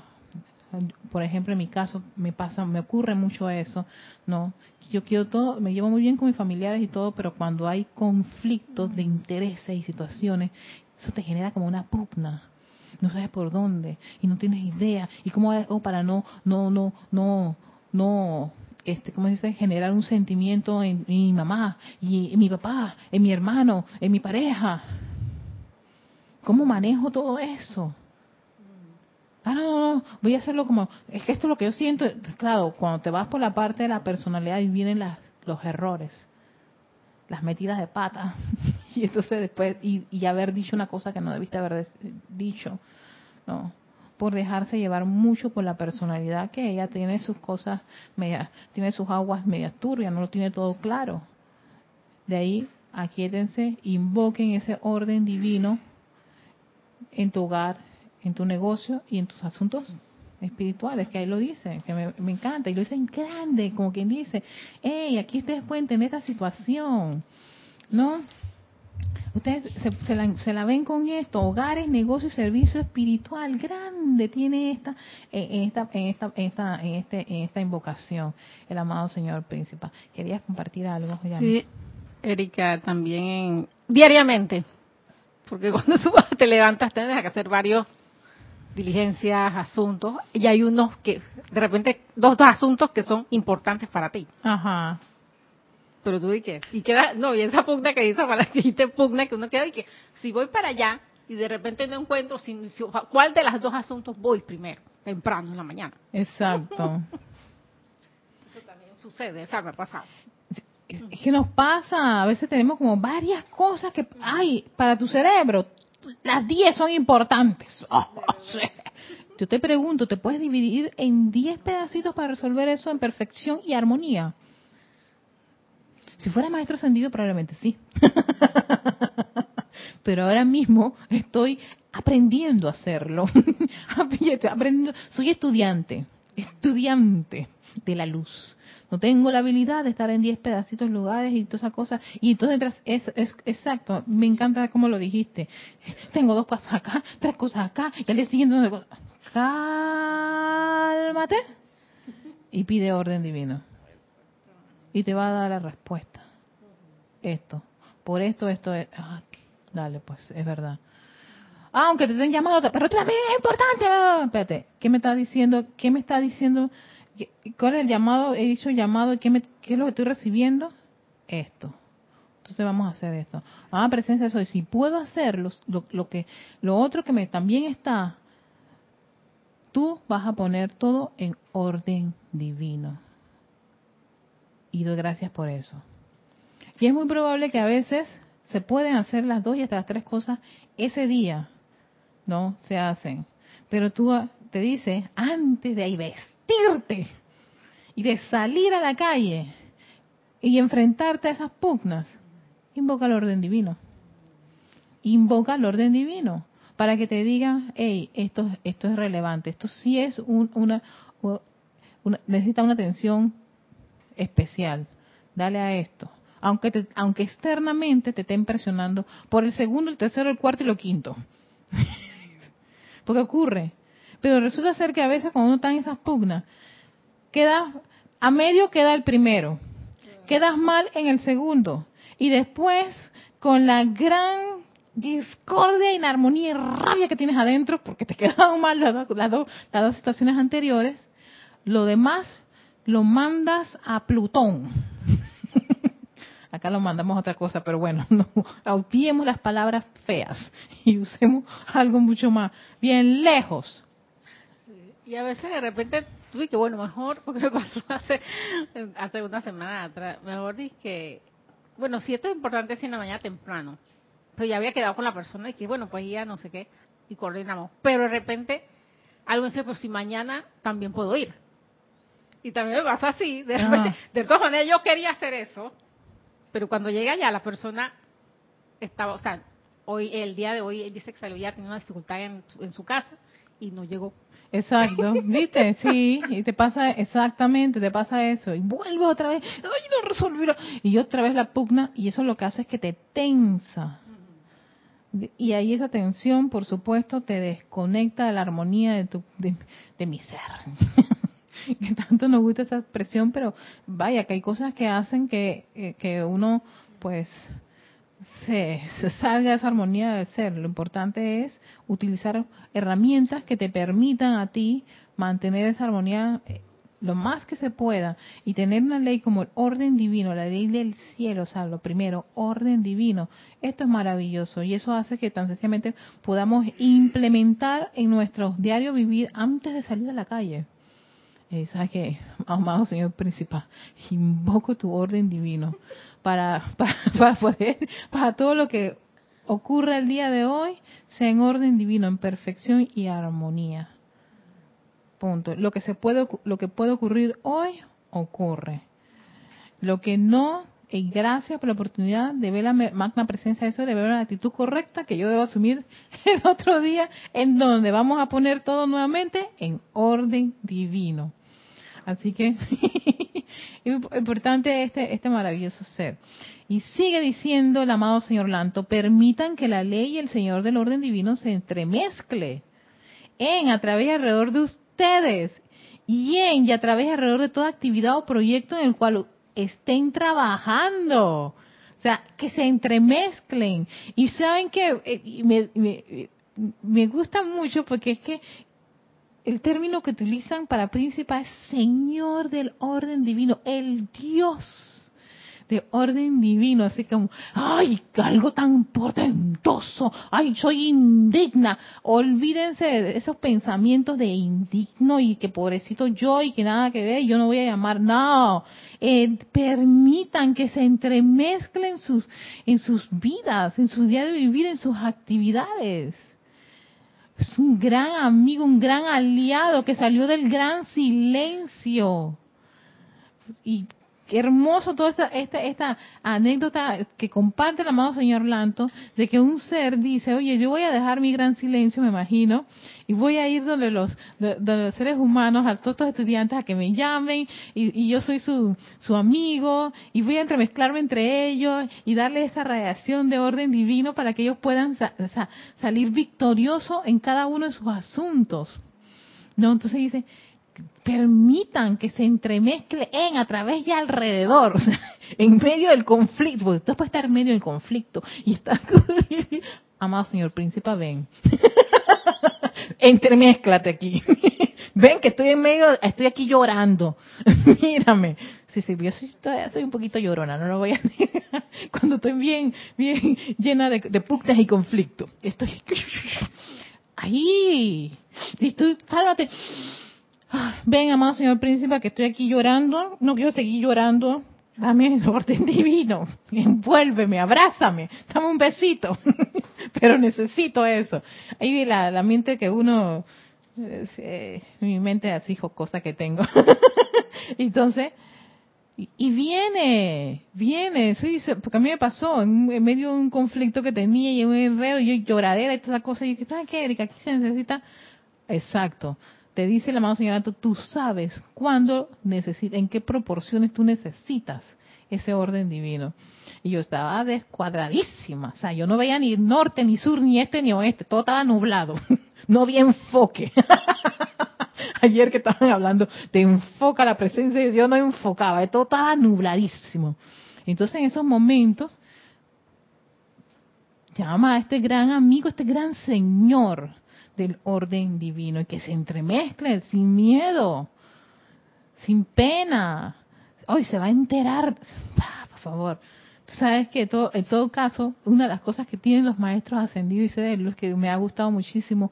Por ejemplo, en mi caso me pasa, me ocurre mucho eso, ¿no? Yo quiero todo, me llevo muy bien con mis familiares y todo, pero cuando hay conflictos de intereses y situaciones, eso te genera como una pugna, no sabes por dónde y no tienes idea. Y cómo hago para no no no no no este cómo dice generar un sentimiento en, mi mamá y en mi papá en mi hermano en mi pareja cómo manejo todo eso Ah, no, no, no, voy a hacerlo como, es que esto es lo que yo siento, claro, cuando te vas por la parte de la personalidad y vienen las, los errores, las metidas de pata, y entonces después, y, haber dicho una cosa que no debiste haber dicho, ¿no? Por dejarse llevar mucho por la personalidad que ella tiene sus cosas, media, tiene sus aguas medias turbias, no lo tiene todo claro. De ahí, aquíétense, invoquen ese orden divino en tu hogar, en tu negocio y en tus asuntos espirituales, que ahí lo dice, que me, me encanta, y lo dice en grande, como quien dice, hey, aquí ustedes pueden tener esta situación, ¿no? Ustedes se, la, ven con esto, hogares, negocio y servicio espiritual grande tiene esta en esta en esta en esta en este en esta invocación el amado Señor Príncipe. ¿Querías compartir algo? Sí, Erika, también diariamente, porque cuando tú te levantas tienes que hacer varios diligencias, asuntos, y hay unos que, de repente, dos, dos asuntos que son importantes para ti. Ajá. Pero tú y qué, y queda, no, y esa pugna que dice, para que dijiste pugna, que uno queda y que, si voy para allá y de repente no encuentro, si, ¿cuál de las dos asuntos voy primero? Temprano en la mañana. Exacto. Eso también sucede, o sea, me ha pasado. Es que nos pasa, a veces tenemos como varias cosas que, hay para tu cerebro, las 10 son importantes. Yo te pregunto, ¿te puedes dividir en 10 pedacitos para resolver eso en perfección y armonía? Si fuera maestro ascendido, probablemente sí. Pero ahora mismo estoy aprendiendo a hacerlo. aprendiendo. Soy estudiante, estudiante de la luz no tengo la habilidad de estar en 10 pedacitos lugares y todas esas cosas. Y entonces, es, exacto, me encanta cómo lo dijiste. Tengo dos cosas acá, tres cosas acá, y al día siguiente, cálmate y pide orden divino. Y te va a dar la respuesta. Esto, por esto, esto es. Ah, dale, pues, es verdad. aunque te estén llamando, pero también es importante. Espérate, ¿qué me está diciendo? ¿Qué me está diciendo? ¿Cuál es el llamado? He dicho llamado, ¿qué, me, ¿qué es lo que estoy recibiendo? Esto. Entonces vamos a hacer esto. Ah, presencia de soy. Si puedo hacerlo, lo, lo, que, lo otro que me también está, tú vas a poner todo en orden divino. Y doy gracias por eso. Y es muy probable que a veces se pueden hacer las dos y hasta las tres cosas ese día, ¿no? Se hacen. Pero tú te dices, antes de ahí ves, y de salir a la calle y enfrentarte a esas pugnas, invoca el orden divino. Invoca el orden divino para que te diga, hey, esto, esto es relevante, esto sí es una, necesita una atención especial. Dale a esto. Aunque, aunque externamente te estén presionando por el segundo, el tercero, el cuarto y lo quinto. Porque ocurre, pero resulta ser que a veces cuando uno está en esas pugnas, queda, a medio queda el primero, quedas mal en el segundo, y después con la gran discordia, inarmonía y rabia que tienes adentro, porque te quedaron mal las, las, dos, las dos situaciones anteriores, lo demás lo mandas a Plutón. Acá lo mandamos a otra cosa, pero bueno, no olvidemos las palabras feas y usemos algo mucho más bien lejos. Y a veces de repente tuve que, bueno, mejor, porque me pasó hace, hace una semana atrás, mejor dije que, bueno, si esto es importante es en la mañana temprano. Pero ya había quedado con la persona y que, bueno, pues ya no sé qué, y coordinamos. Pero de repente, algo me dice, pues si mañana también puedo ir. Y también me pasa así, de repente, de todas maneras yo quería hacer eso, pero cuando llega allá la persona estaba, o sea, hoy, el día de hoy, dice que se había tenido una dificultad en, en su casa y no llegó. Exacto, ¿viste? Sí, y te pasa exactamente, te pasa eso. Y vuelvo otra vez, ay, no resolví. Y otra vez la pugna, y eso lo que hace es que te tensa. Y ahí esa tensión, por supuesto, te desconecta de la armonía de, tu, de, mi ser. que tanto nos gusta esa expresión, pero vaya, que hay cosas que hacen que, eh, que uno, pues, se, salga de esa armonía del ser. Lo importante es utilizar herramientas que te permitan a ti mantener esa armonía eh, lo más que se pueda y tener una ley como el orden divino, la ley del cielo, o lo primero, orden divino. Esto es maravilloso y eso hace que tan sencillamente podamos implementar en nuestro diario vivir antes de salir a la calle. Eh, ¿Sabes qué? Amado Señor Principal, invoco tu orden divino para, para, poder, para todo lo que ocurra el día de hoy, sea en orden divino, en perfección y armonía. Punto. Lo que se puede, lo que puede ocurrir hoy, ocurre. Lo que no, y gracias por la oportunidad de ver la magna presencia de eso, de ver la actitud correcta que yo debo asumir el otro día, en donde vamos a poner todo nuevamente en orden divino. Así que Importante este, este maravilloso ser. Y sigue diciendo el amado señor Lanto, permitan que la ley y el Señor del orden divino se entremezcle en, a través y alrededor de ustedes, y en y a través y alrededor de toda actividad o proyecto en el cual estén trabajando. O sea, que se entremezclen. Y saben que eh, me, me, me gusta mucho porque es que el término que utilizan para príncipe es Señor del orden divino, el Dios de orden divino, así como, ay, algo tan portentoso, ay, soy indigna. Olvídense de esos pensamientos de indigno y que pobrecito yo y que nada que ver, yo no voy a llamar, no. Eh, permitan que se entremezclen sus, en sus vidas, en su día de vivir, en sus actividades es un gran amigo, un gran aliado que salió del gran silencio. Y qué hermoso toda esta, esta, anécdota que comparte el amado señor Lanto, de que un ser dice, oye, yo voy a dejar mi gran silencio, me imagino, y voy a ir donde los, los seres humanos, a todos estos estudiantes, a que me llamen, y, yo soy su, su amigo, y voy a entremezclarme entre ellos, y darle esa radiación de orden divino para que ellos puedan salir victoriosos en cada uno de sus asuntos. ¿No? Entonces dice, permitan que se entremezcle en, a través y alrededor, en medio del conflicto, porque tú puedes estar en medio del conflicto y está, amado señor príncipe, ven, entremézclate aquí, ven que estoy en medio, estoy aquí llorando, mírame, sí, sí, yo soy, soy un poquito llorona, no lo voy a decir, cuando estoy bien, bien llena de, de y conflicto, estoy ahí, y cálmate, ven, amado señor príncipe, que estoy aquí llorando, no quiero seguir llorando, dame el orden divino, envuélveme, abrázame, dame un besito, pero necesito eso. Ahí la, la mente que uno, eh, mi mente así cosa que tengo. Entonces, y viene, viene, sí, porque a mí me pasó en, medio de un conflicto que tenía y un enredo, y yo lloradera y todas esas cosas, y yo, ¿sabes qué, Erika? Aquí se necesita, exacto, te dice el amado Señor tú sabes cuándo necesitas, en qué proporciones tú necesitas ese orden divino. Y yo estaba descuadradísima, o sea, yo no veía ni norte, ni sur, ni este, ni oeste, todo estaba nublado, no había enfoque. Ayer que estaban hablando de enfoca la presencia, yo no enfocaba, todo estaba nubladísimo. Entonces en esos momentos, llama a este gran amigo, este gran Señor, del orden divino y que se entremezclen sin miedo, sin pena. Hoy se va a enterar, ah, por favor. Tú sabes que todo, en todo caso, una de las cosas que tienen los maestros ascendidos y de que me ha gustado muchísimo,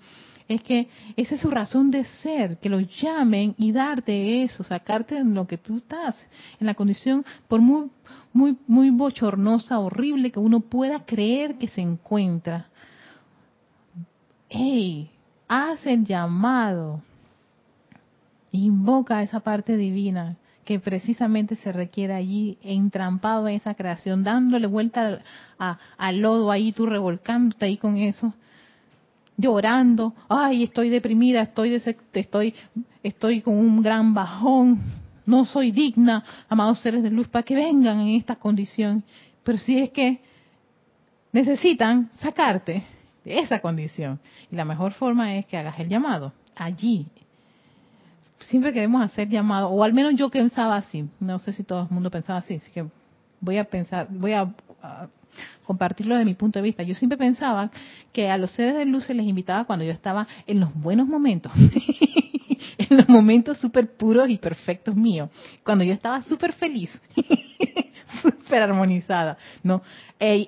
es que esa es su razón de ser, que los llamen y darte eso, sacarte en lo que tú estás, en la condición, por muy, muy, muy bochornosa, horrible que uno pueda creer que se encuentra hey, haz el llamado, invoca esa parte divina que precisamente se requiere allí, entrampado en esa creación, dándole vuelta al, lodo ahí, tú revolcándote ahí con eso, llorando, ay, estoy deprimida, estoy, estoy, estoy con un gran bajón, no soy digna, amados seres de luz, para que vengan en esta condición. Pero si es que necesitan sacarte, esa condición. Y la mejor forma es que hagas el llamado allí. Siempre queremos hacer llamado, o al menos yo pensaba así, no sé si todo el mundo pensaba así, así que voy a pensar, voy a, compartirlo de mi punto de vista. Yo siempre pensaba que a los seres de luz se les invitaba cuando yo estaba en los buenos momentos, en los momentos súper puros y perfectos míos, cuando yo estaba súper feliz, súper armonizada. No,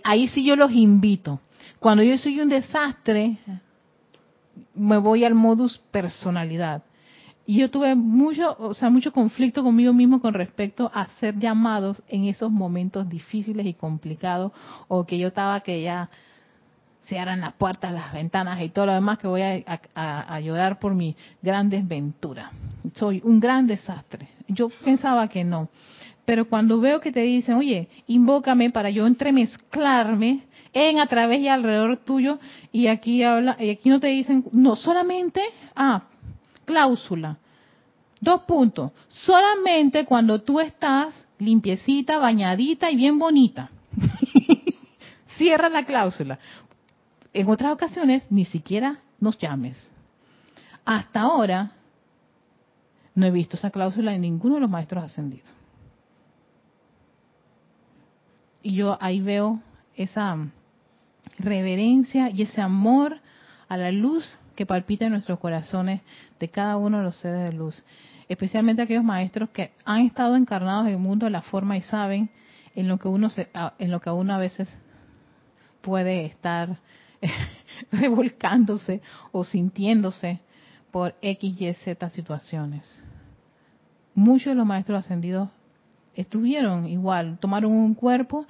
ahí sí yo los invito cuando yo soy un desastre, me voy al modus personalidad. Y yo tuve mucho, o sea, mucho conflicto conmigo mismo con respecto a ser llamados en esos momentos difíciles y complicados, o que yo estaba que ya se abran las puertas, las ventanas y todo lo demás, que voy a, a, llorar por mi gran desventura. Soy un gran desastre. Yo pensaba que no. Pero cuando veo que te dicen, oye, invócame para yo entremezclarme en, a través y alrededor tuyo, y aquí habla, y aquí no te dicen, no solamente, ah, cláusula, Dos puntos. Solamente cuando tú estás limpiecita, bañadita y bien bonita. Cierra la cláusula. En otras ocasiones ni siquiera nos llames. Hasta ahora no he visto esa cláusula en ninguno de los maestros ascendidos. Y yo ahí veo esa reverencia y ese amor a la luz que palpita en nuestros corazones de cada uno de los seres de luz. Especialmente aquellos maestros que han estado encarnados en el mundo de la forma y saben en lo que uno se, en lo que uno a veces puede estar revolcándose o sintiéndose por X, Y, Z situaciones. Muchos de los maestros ascendidos estuvieron igual, tomaron un cuerpo,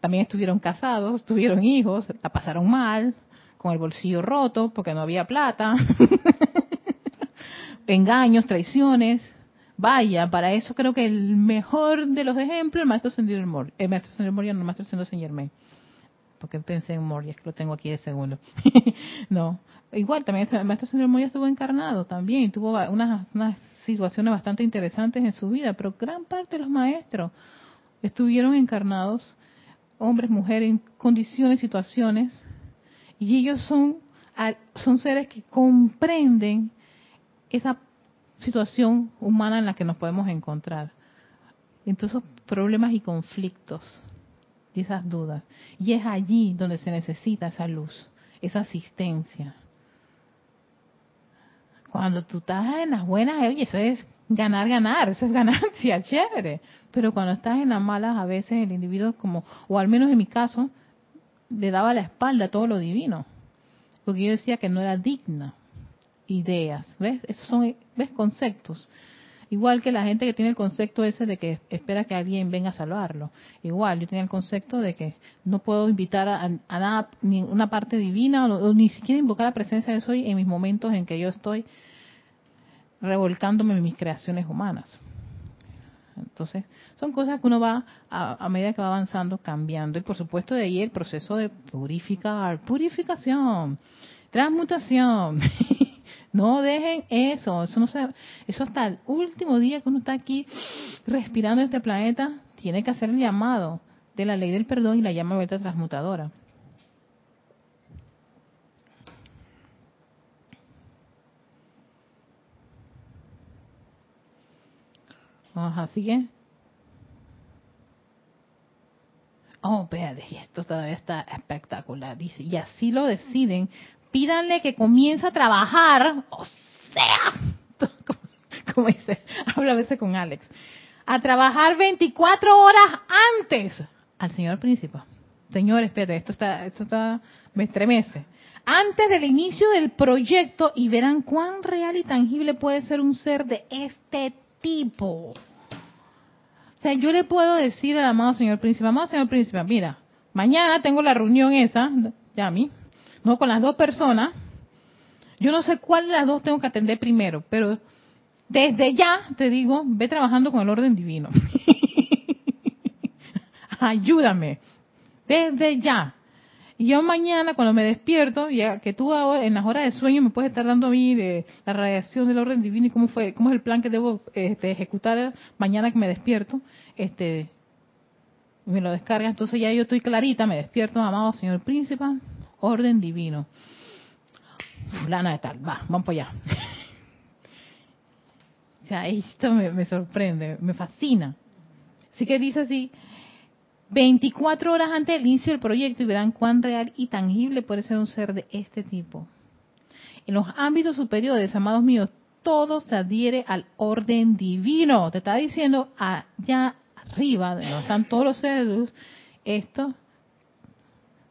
también estuvieron casados, tuvieron hijos, la pasaron mal, con el bolsillo roto porque no había plata, engaños, traiciones. Vaya, para eso creo que el mejor de los ejemplos, el maestro Ascendido Moria, el maestro Ascendido Moria, no el maestro Ascendido Saint Germain porque pensé en Moria, es que lo tengo aquí de segundo. no, igual también el maestro señor Moria estuvo encarnado también, tuvo unas, unas situaciones bastante interesantes en su vida, pero gran parte de los maestros estuvieron encarnados, hombres, mujeres, en condiciones, situaciones, y ellos son, son seres que comprenden esa situación humana en la que nos podemos encontrar. Entonces, problemas y conflictos y esas dudas. Y es allí donde se necesita esa luz, esa asistencia. Cuando tú estás en las buenas, oye, eso es ganar, ganar, eso es ganancia, chévere. Pero cuando estás en las malas, a veces el individuo como, o al menos en mi caso, le daba la espalda a todo lo divino. Porque yo decía que no era digna. Ideas, ¿ves? Esos son, ¿ves? Conceptos. Igual que la gente que tiene el concepto ese de que espera que alguien venga a salvarlo. Igual, yo tenía el concepto de que no puedo invitar a, nada, ni una parte divina, o, ni siquiera invocar la presencia de Soy en mis momentos en que yo estoy revolcándome en mis creaciones humanas. Entonces, son cosas que uno va, a, a, medida que va avanzando, cambiando. Y por supuesto, de ahí el proceso de purificar, purificación, transmutación. No dejen eso, eso no se, eso hasta el último día que uno está aquí respirando este planeta, tiene que hacer el llamado de la ley del perdón y la llama beta transmutadora. Ajá, sigue. Oh, espérate, esto todavía está espectacular. Y, y así lo deciden pídanle que comience a trabajar, o sea, como dice, habla a veces con Alex, a trabajar 24 horas antes al señor príncipe. Señor, espérate, esto está, esto está, me estremece. Antes del inicio del proyecto y verán cuán real y tangible puede ser un ser de este tipo. O sea, yo le puedo decir al amado señor príncipe, amado señor príncipe, mira, mañana tengo la reunión esa, ya a mí, no con las dos personas. Yo no sé cuál de las dos tengo que atender primero, pero desde ya te digo, ve trabajando con el orden divino. Ayúdame, desde ya. Y yo mañana cuando me despierto, ya que tú ahora en las horas de sueño me puedes estar dando a mí de la radiación del orden divino y cómo fue, cómo es el plan que debo este, ejecutar mañana que me despierto, este, me lo descarga, entonces ya yo estoy clarita, me despierto, amado señor príncipe, orden divino. Fulana de tal, va, vamos para allá. o sea, esto me, sorprende, me fascina. Así que dice así, 24 horas antes del inicio del proyecto y verán cuán real y tangible puede ser un ser de este tipo. En los ámbitos superiores, amados míos, todo se adhiere al orden divino. Te está diciendo allá arriba, donde están todos los seres de luz, esto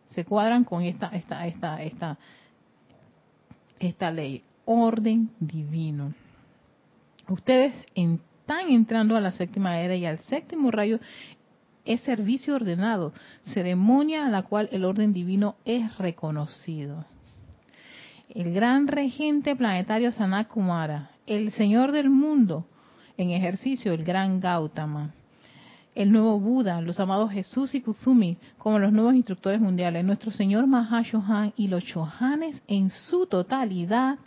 se cuadran con esta, esta, esta, esta, esta ley, orden divino. Ustedes están entrando a la séptima era y al séptimo rayo es servicio ordenado, ceremonia a la cual el orden divino es reconocido. El gran regente planetario Sanat Kumara, el señor del mundo en ejercicio, el gran Gautama, el nuevo Buda, los amados Jesús y Kuzumi como los nuevos instructores mundiales, nuestro Señor Mahashohan y los Chohanes en su totalidad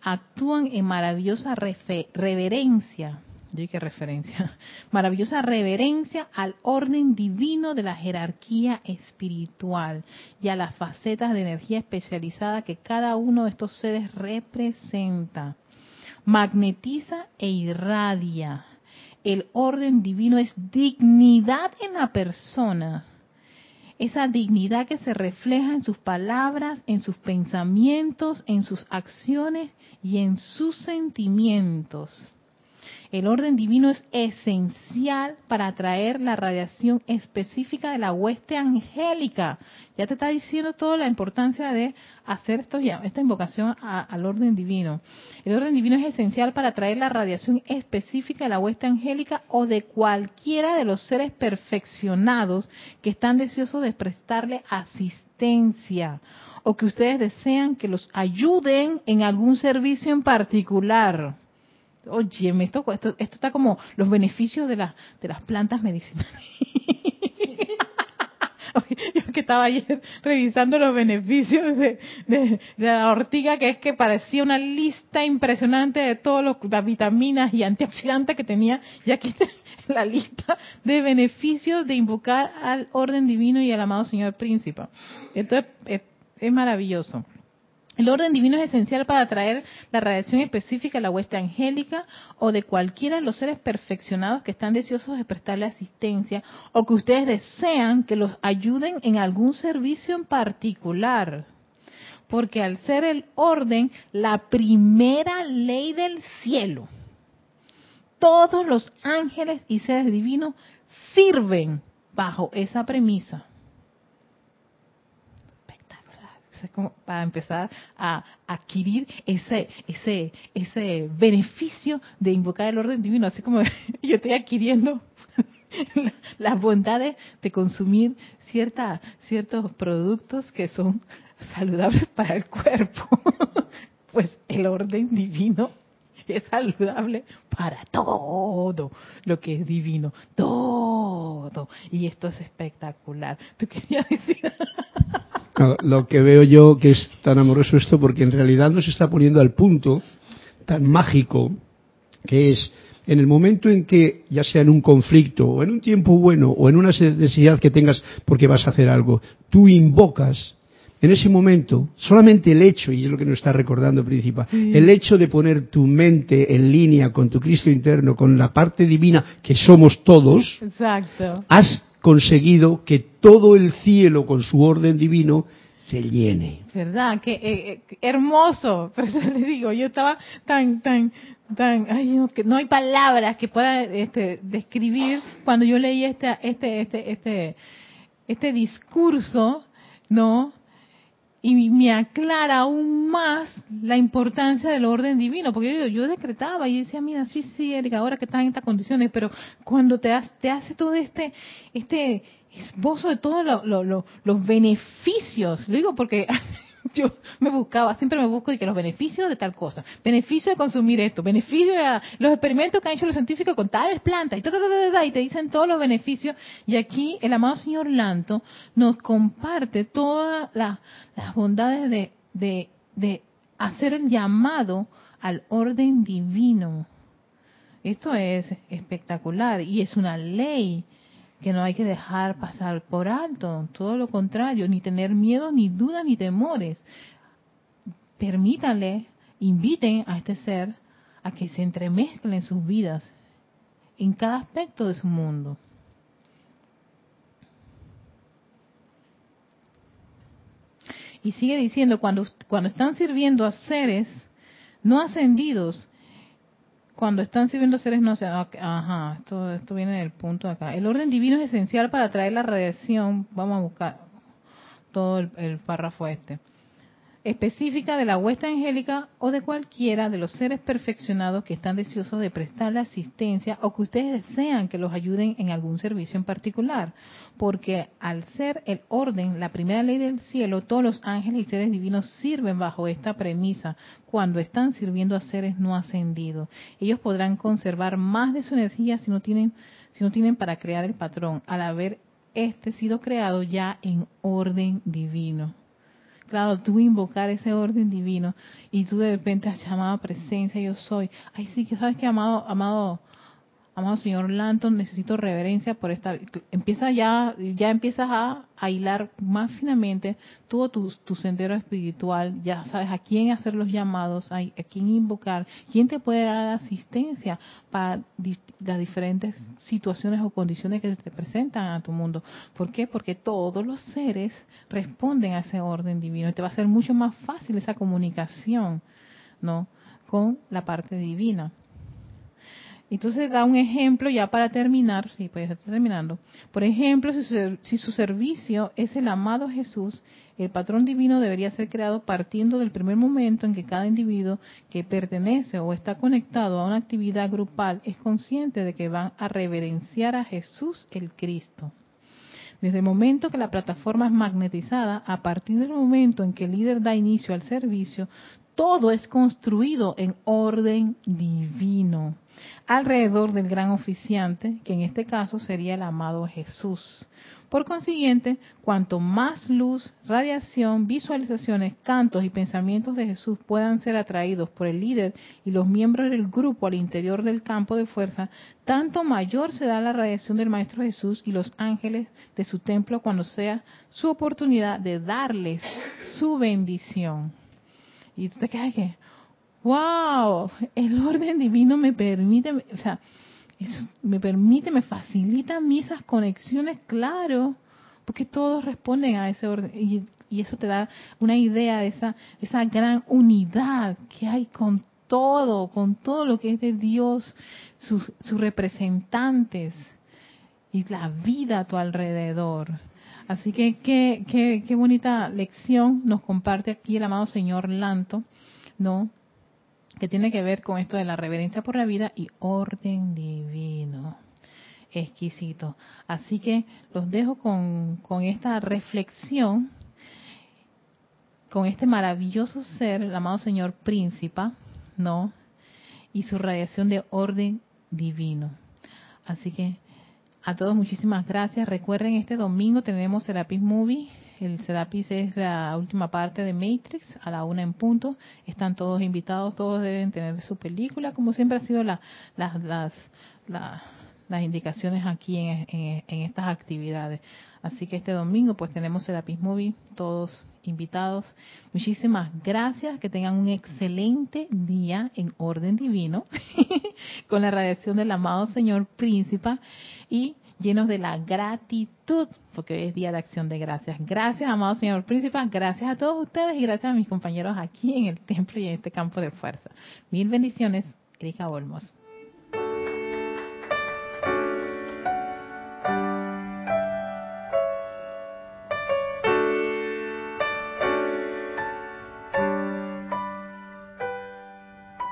actúan en maravillosa reverencia yo qué referencia, maravillosa reverencia al orden divino de la jerarquía espiritual y a las facetas de energía especializada que cada uno de estos seres representa. Magnetiza e irradia. El orden divino es dignidad en la persona. Esa dignidad que se refleja en sus palabras, en sus pensamientos, en sus acciones y en sus sentimientos el orden divino es esencial para atraer la radiación específica de la hueste angélica. Ya te está diciendo toda la importancia de hacer esto, esta invocación al orden divino. El orden divino es esencial para atraer la radiación específica de la hueste angélica o de cualquiera de los seres perfeccionados que están deseosos de prestarle asistencia o que ustedes desean que los ayuden en algún servicio en particular. Oye, me tocó, esto, esto está como los beneficios de, la, de las plantas medicinales. Yo que estaba ayer revisando los beneficios de, la ortiga, que es que parecía una lista impresionante de todas las vitaminas y antioxidantes que tenía, y aquí está la lista de beneficios de invocar al orden divino y al amado Señor Príncipe. Entonces, es maravilloso. El orden divino es esencial para atraer la radiación específica a la hueste angélica o de cualquiera de los seres perfeccionados que están deseosos de prestarle asistencia o que ustedes desean que los ayuden en algún servicio en particular. Porque al ser el orden la primera ley del cielo, todos los ángeles y seres divinos sirven bajo esa premisa. Como para empezar a adquirir ese, ese, ese beneficio de invocar el orden divino, así como yo estoy adquiriendo las bondades de consumir cierta, ciertos productos que son saludables para el cuerpo. Pues el orden divino es saludable para todo lo que es divino, todo. Y esto es espectacular. ¿Tú querías decir? lo que veo yo que es tan amoroso esto, porque en realidad nos está poniendo al punto tan mágico que es en el momento en que, ya sea en un conflicto, o en un tiempo bueno, o en una necesidad que tengas porque vas a hacer algo, tú invocas en ese momento, solamente el hecho, y es lo que nos está recordando Príncipa, el hecho de poner tu mente en línea con tu Cristo interno, con la parte divina que somos todos, Exacto. has conseguido que todo el cielo con su orden divino se llene. ¿Verdad? Que eh, eh, hermoso. Pero eso le digo, yo estaba tan, tan, tan, ay, no, que no hay palabras que pueda este, describir cuando yo leí este, este, este, este, este discurso, ¿no? Y me aclara aún más la importancia del orden divino, porque yo, yo decretaba y decía, mira, sí, sí, Erika, ahora que estás en estas condiciones, pero cuando te, hace, te hace todo este, este esbozo de todos los beneficios, lo digo porque yo me buscaba, siempre me busco de que los beneficios de tal cosa, beneficios de consumir esto, beneficios de los experimentos que han hecho los científicos con tales plantas, y, y te dicen todos los beneficios. Y aquí el amado señor Lanto nos comparte todas las bondades de, de, de hacer el llamado al orden divino. Esto es espectacular y es una ley que no hay que dejar pasar por alto, todo lo contrario, ni tener miedo, ni dudas, ni temores. Permítanle, inviten a este ser a que se entremezcle en sus vidas, en cada aspecto de su mundo. Y sigue diciendo, cuando, cuando están sirviendo a seres no ascendidos, cuando están sirviendo seres no sé, ajá, esto, esto viene del punto de acá. El orden divino es esencial para atraer la radiación, vamos a buscar todo el párrafo este específica de la huesta angélica o de cualquiera de los seres perfeccionados que están deseosos de prestarle asistencia o que ustedes desean que los ayuden en algún servicio en particular. Porque al ser el orden, la primera ley del cielo, todos los ángeles y seres divinos sirven bajo esta premisa cuando están sirviendo a seres no ascendidos. Ellos podrán conservar más de su energía si no tienen, si no tienen para crear el patrón, al haber este sido creado ya en orden divino. Mezclado, tú invocar ese orden divino y tú de repente has llamado presencia, yo soy. Ay, sí, que sabes que amado, amado amado señor Lanton, necesito reverencia por esta. Empieza ya, ya empiezas a, hilar más finamente todo tu, tu, sendero espiritual. Ya sabes a quién hacer los llamados, a, quién invocar, quién te puede dar asistencia para las diferentes situaciones o condiciones que se te presentan a tu mundo. ¿Por qué? Porque todos los seres responden a ese orden divino y te va a ser mucho más fácil esa comunicación, ¿no? Con la parte divina. Entonces da un ejemplo ya para terminar, sí, puede estar terminando. Por ejemplo, si su, servicio es el amado Jesús, el patrón divino debería ser creado partiendo del primer momento en que cada individuo que pertenece o está conectado a una actividad grupal es consciente de que van a reverenciar a Jesús el Cristo. Desde el momento que la plataforma es magnetizada, a partir del momento en que el líder da inicio al servicio, todo es construido en orden divino alrededor del gran oficiante, que en este caso sería el amado Jesús. Por consiguiente, cuanto más luz, radiación, visualizaciones, cantos y pensamientos de Jesús puedan ser atraídos por el líder y los miembros del grupo al interior del campo de fuerza, tanto mayor será la radiación del Maestro Jesús y los ángeles de su templo cuando sea su oportunidad de darles su bendición. Y tú te quedas que, wow, el orden divino me permite, o sea, me permite, me facilita a mí esas conexiones, claro, porque todos responden a ese orden y, eso te da una idea de esa, esa gran unidad que hay con todo, con todo lo que es de Dios, sus, sus representantes y la vida a tu alrededor. Así que qué, qué, qué bonita lección nos comparte aquí el amado señor Lanto, ¿no? que tiene que ver con esto de la reverencia por la vida y orden divino. Exquisito. Así que los dejo con, con esta reflexión, con este maravilloso ser, el amado Señor Príncipa, ¿no? Y su radiación de orden divino. Así que a todos muchísimas gracias. Recuerden, este domingo tenemos Serapis Movie el Sedapis es la última parte de Matrix, a la una en punto. Están todos invitados, todos deben tener su película, como siempre ha sido la, las, las indicaciones aquí en, en, estas actividades. Así que este domingo pues tenemos Serapis Movie, todos invitados. Muchísimas gracias, que tengan un excelente día en orden divino, con la radiación del amado Señor Príncipe y llenos de la gratitud, porque hoy es Día de Acción de Gracias. Gracias, amado Señor Príncipe, gracias a todos ustedes y gracias a mis compañeros aquí en el templo y en este campo de fuerza. Mil bendiciones, Erika Olmos.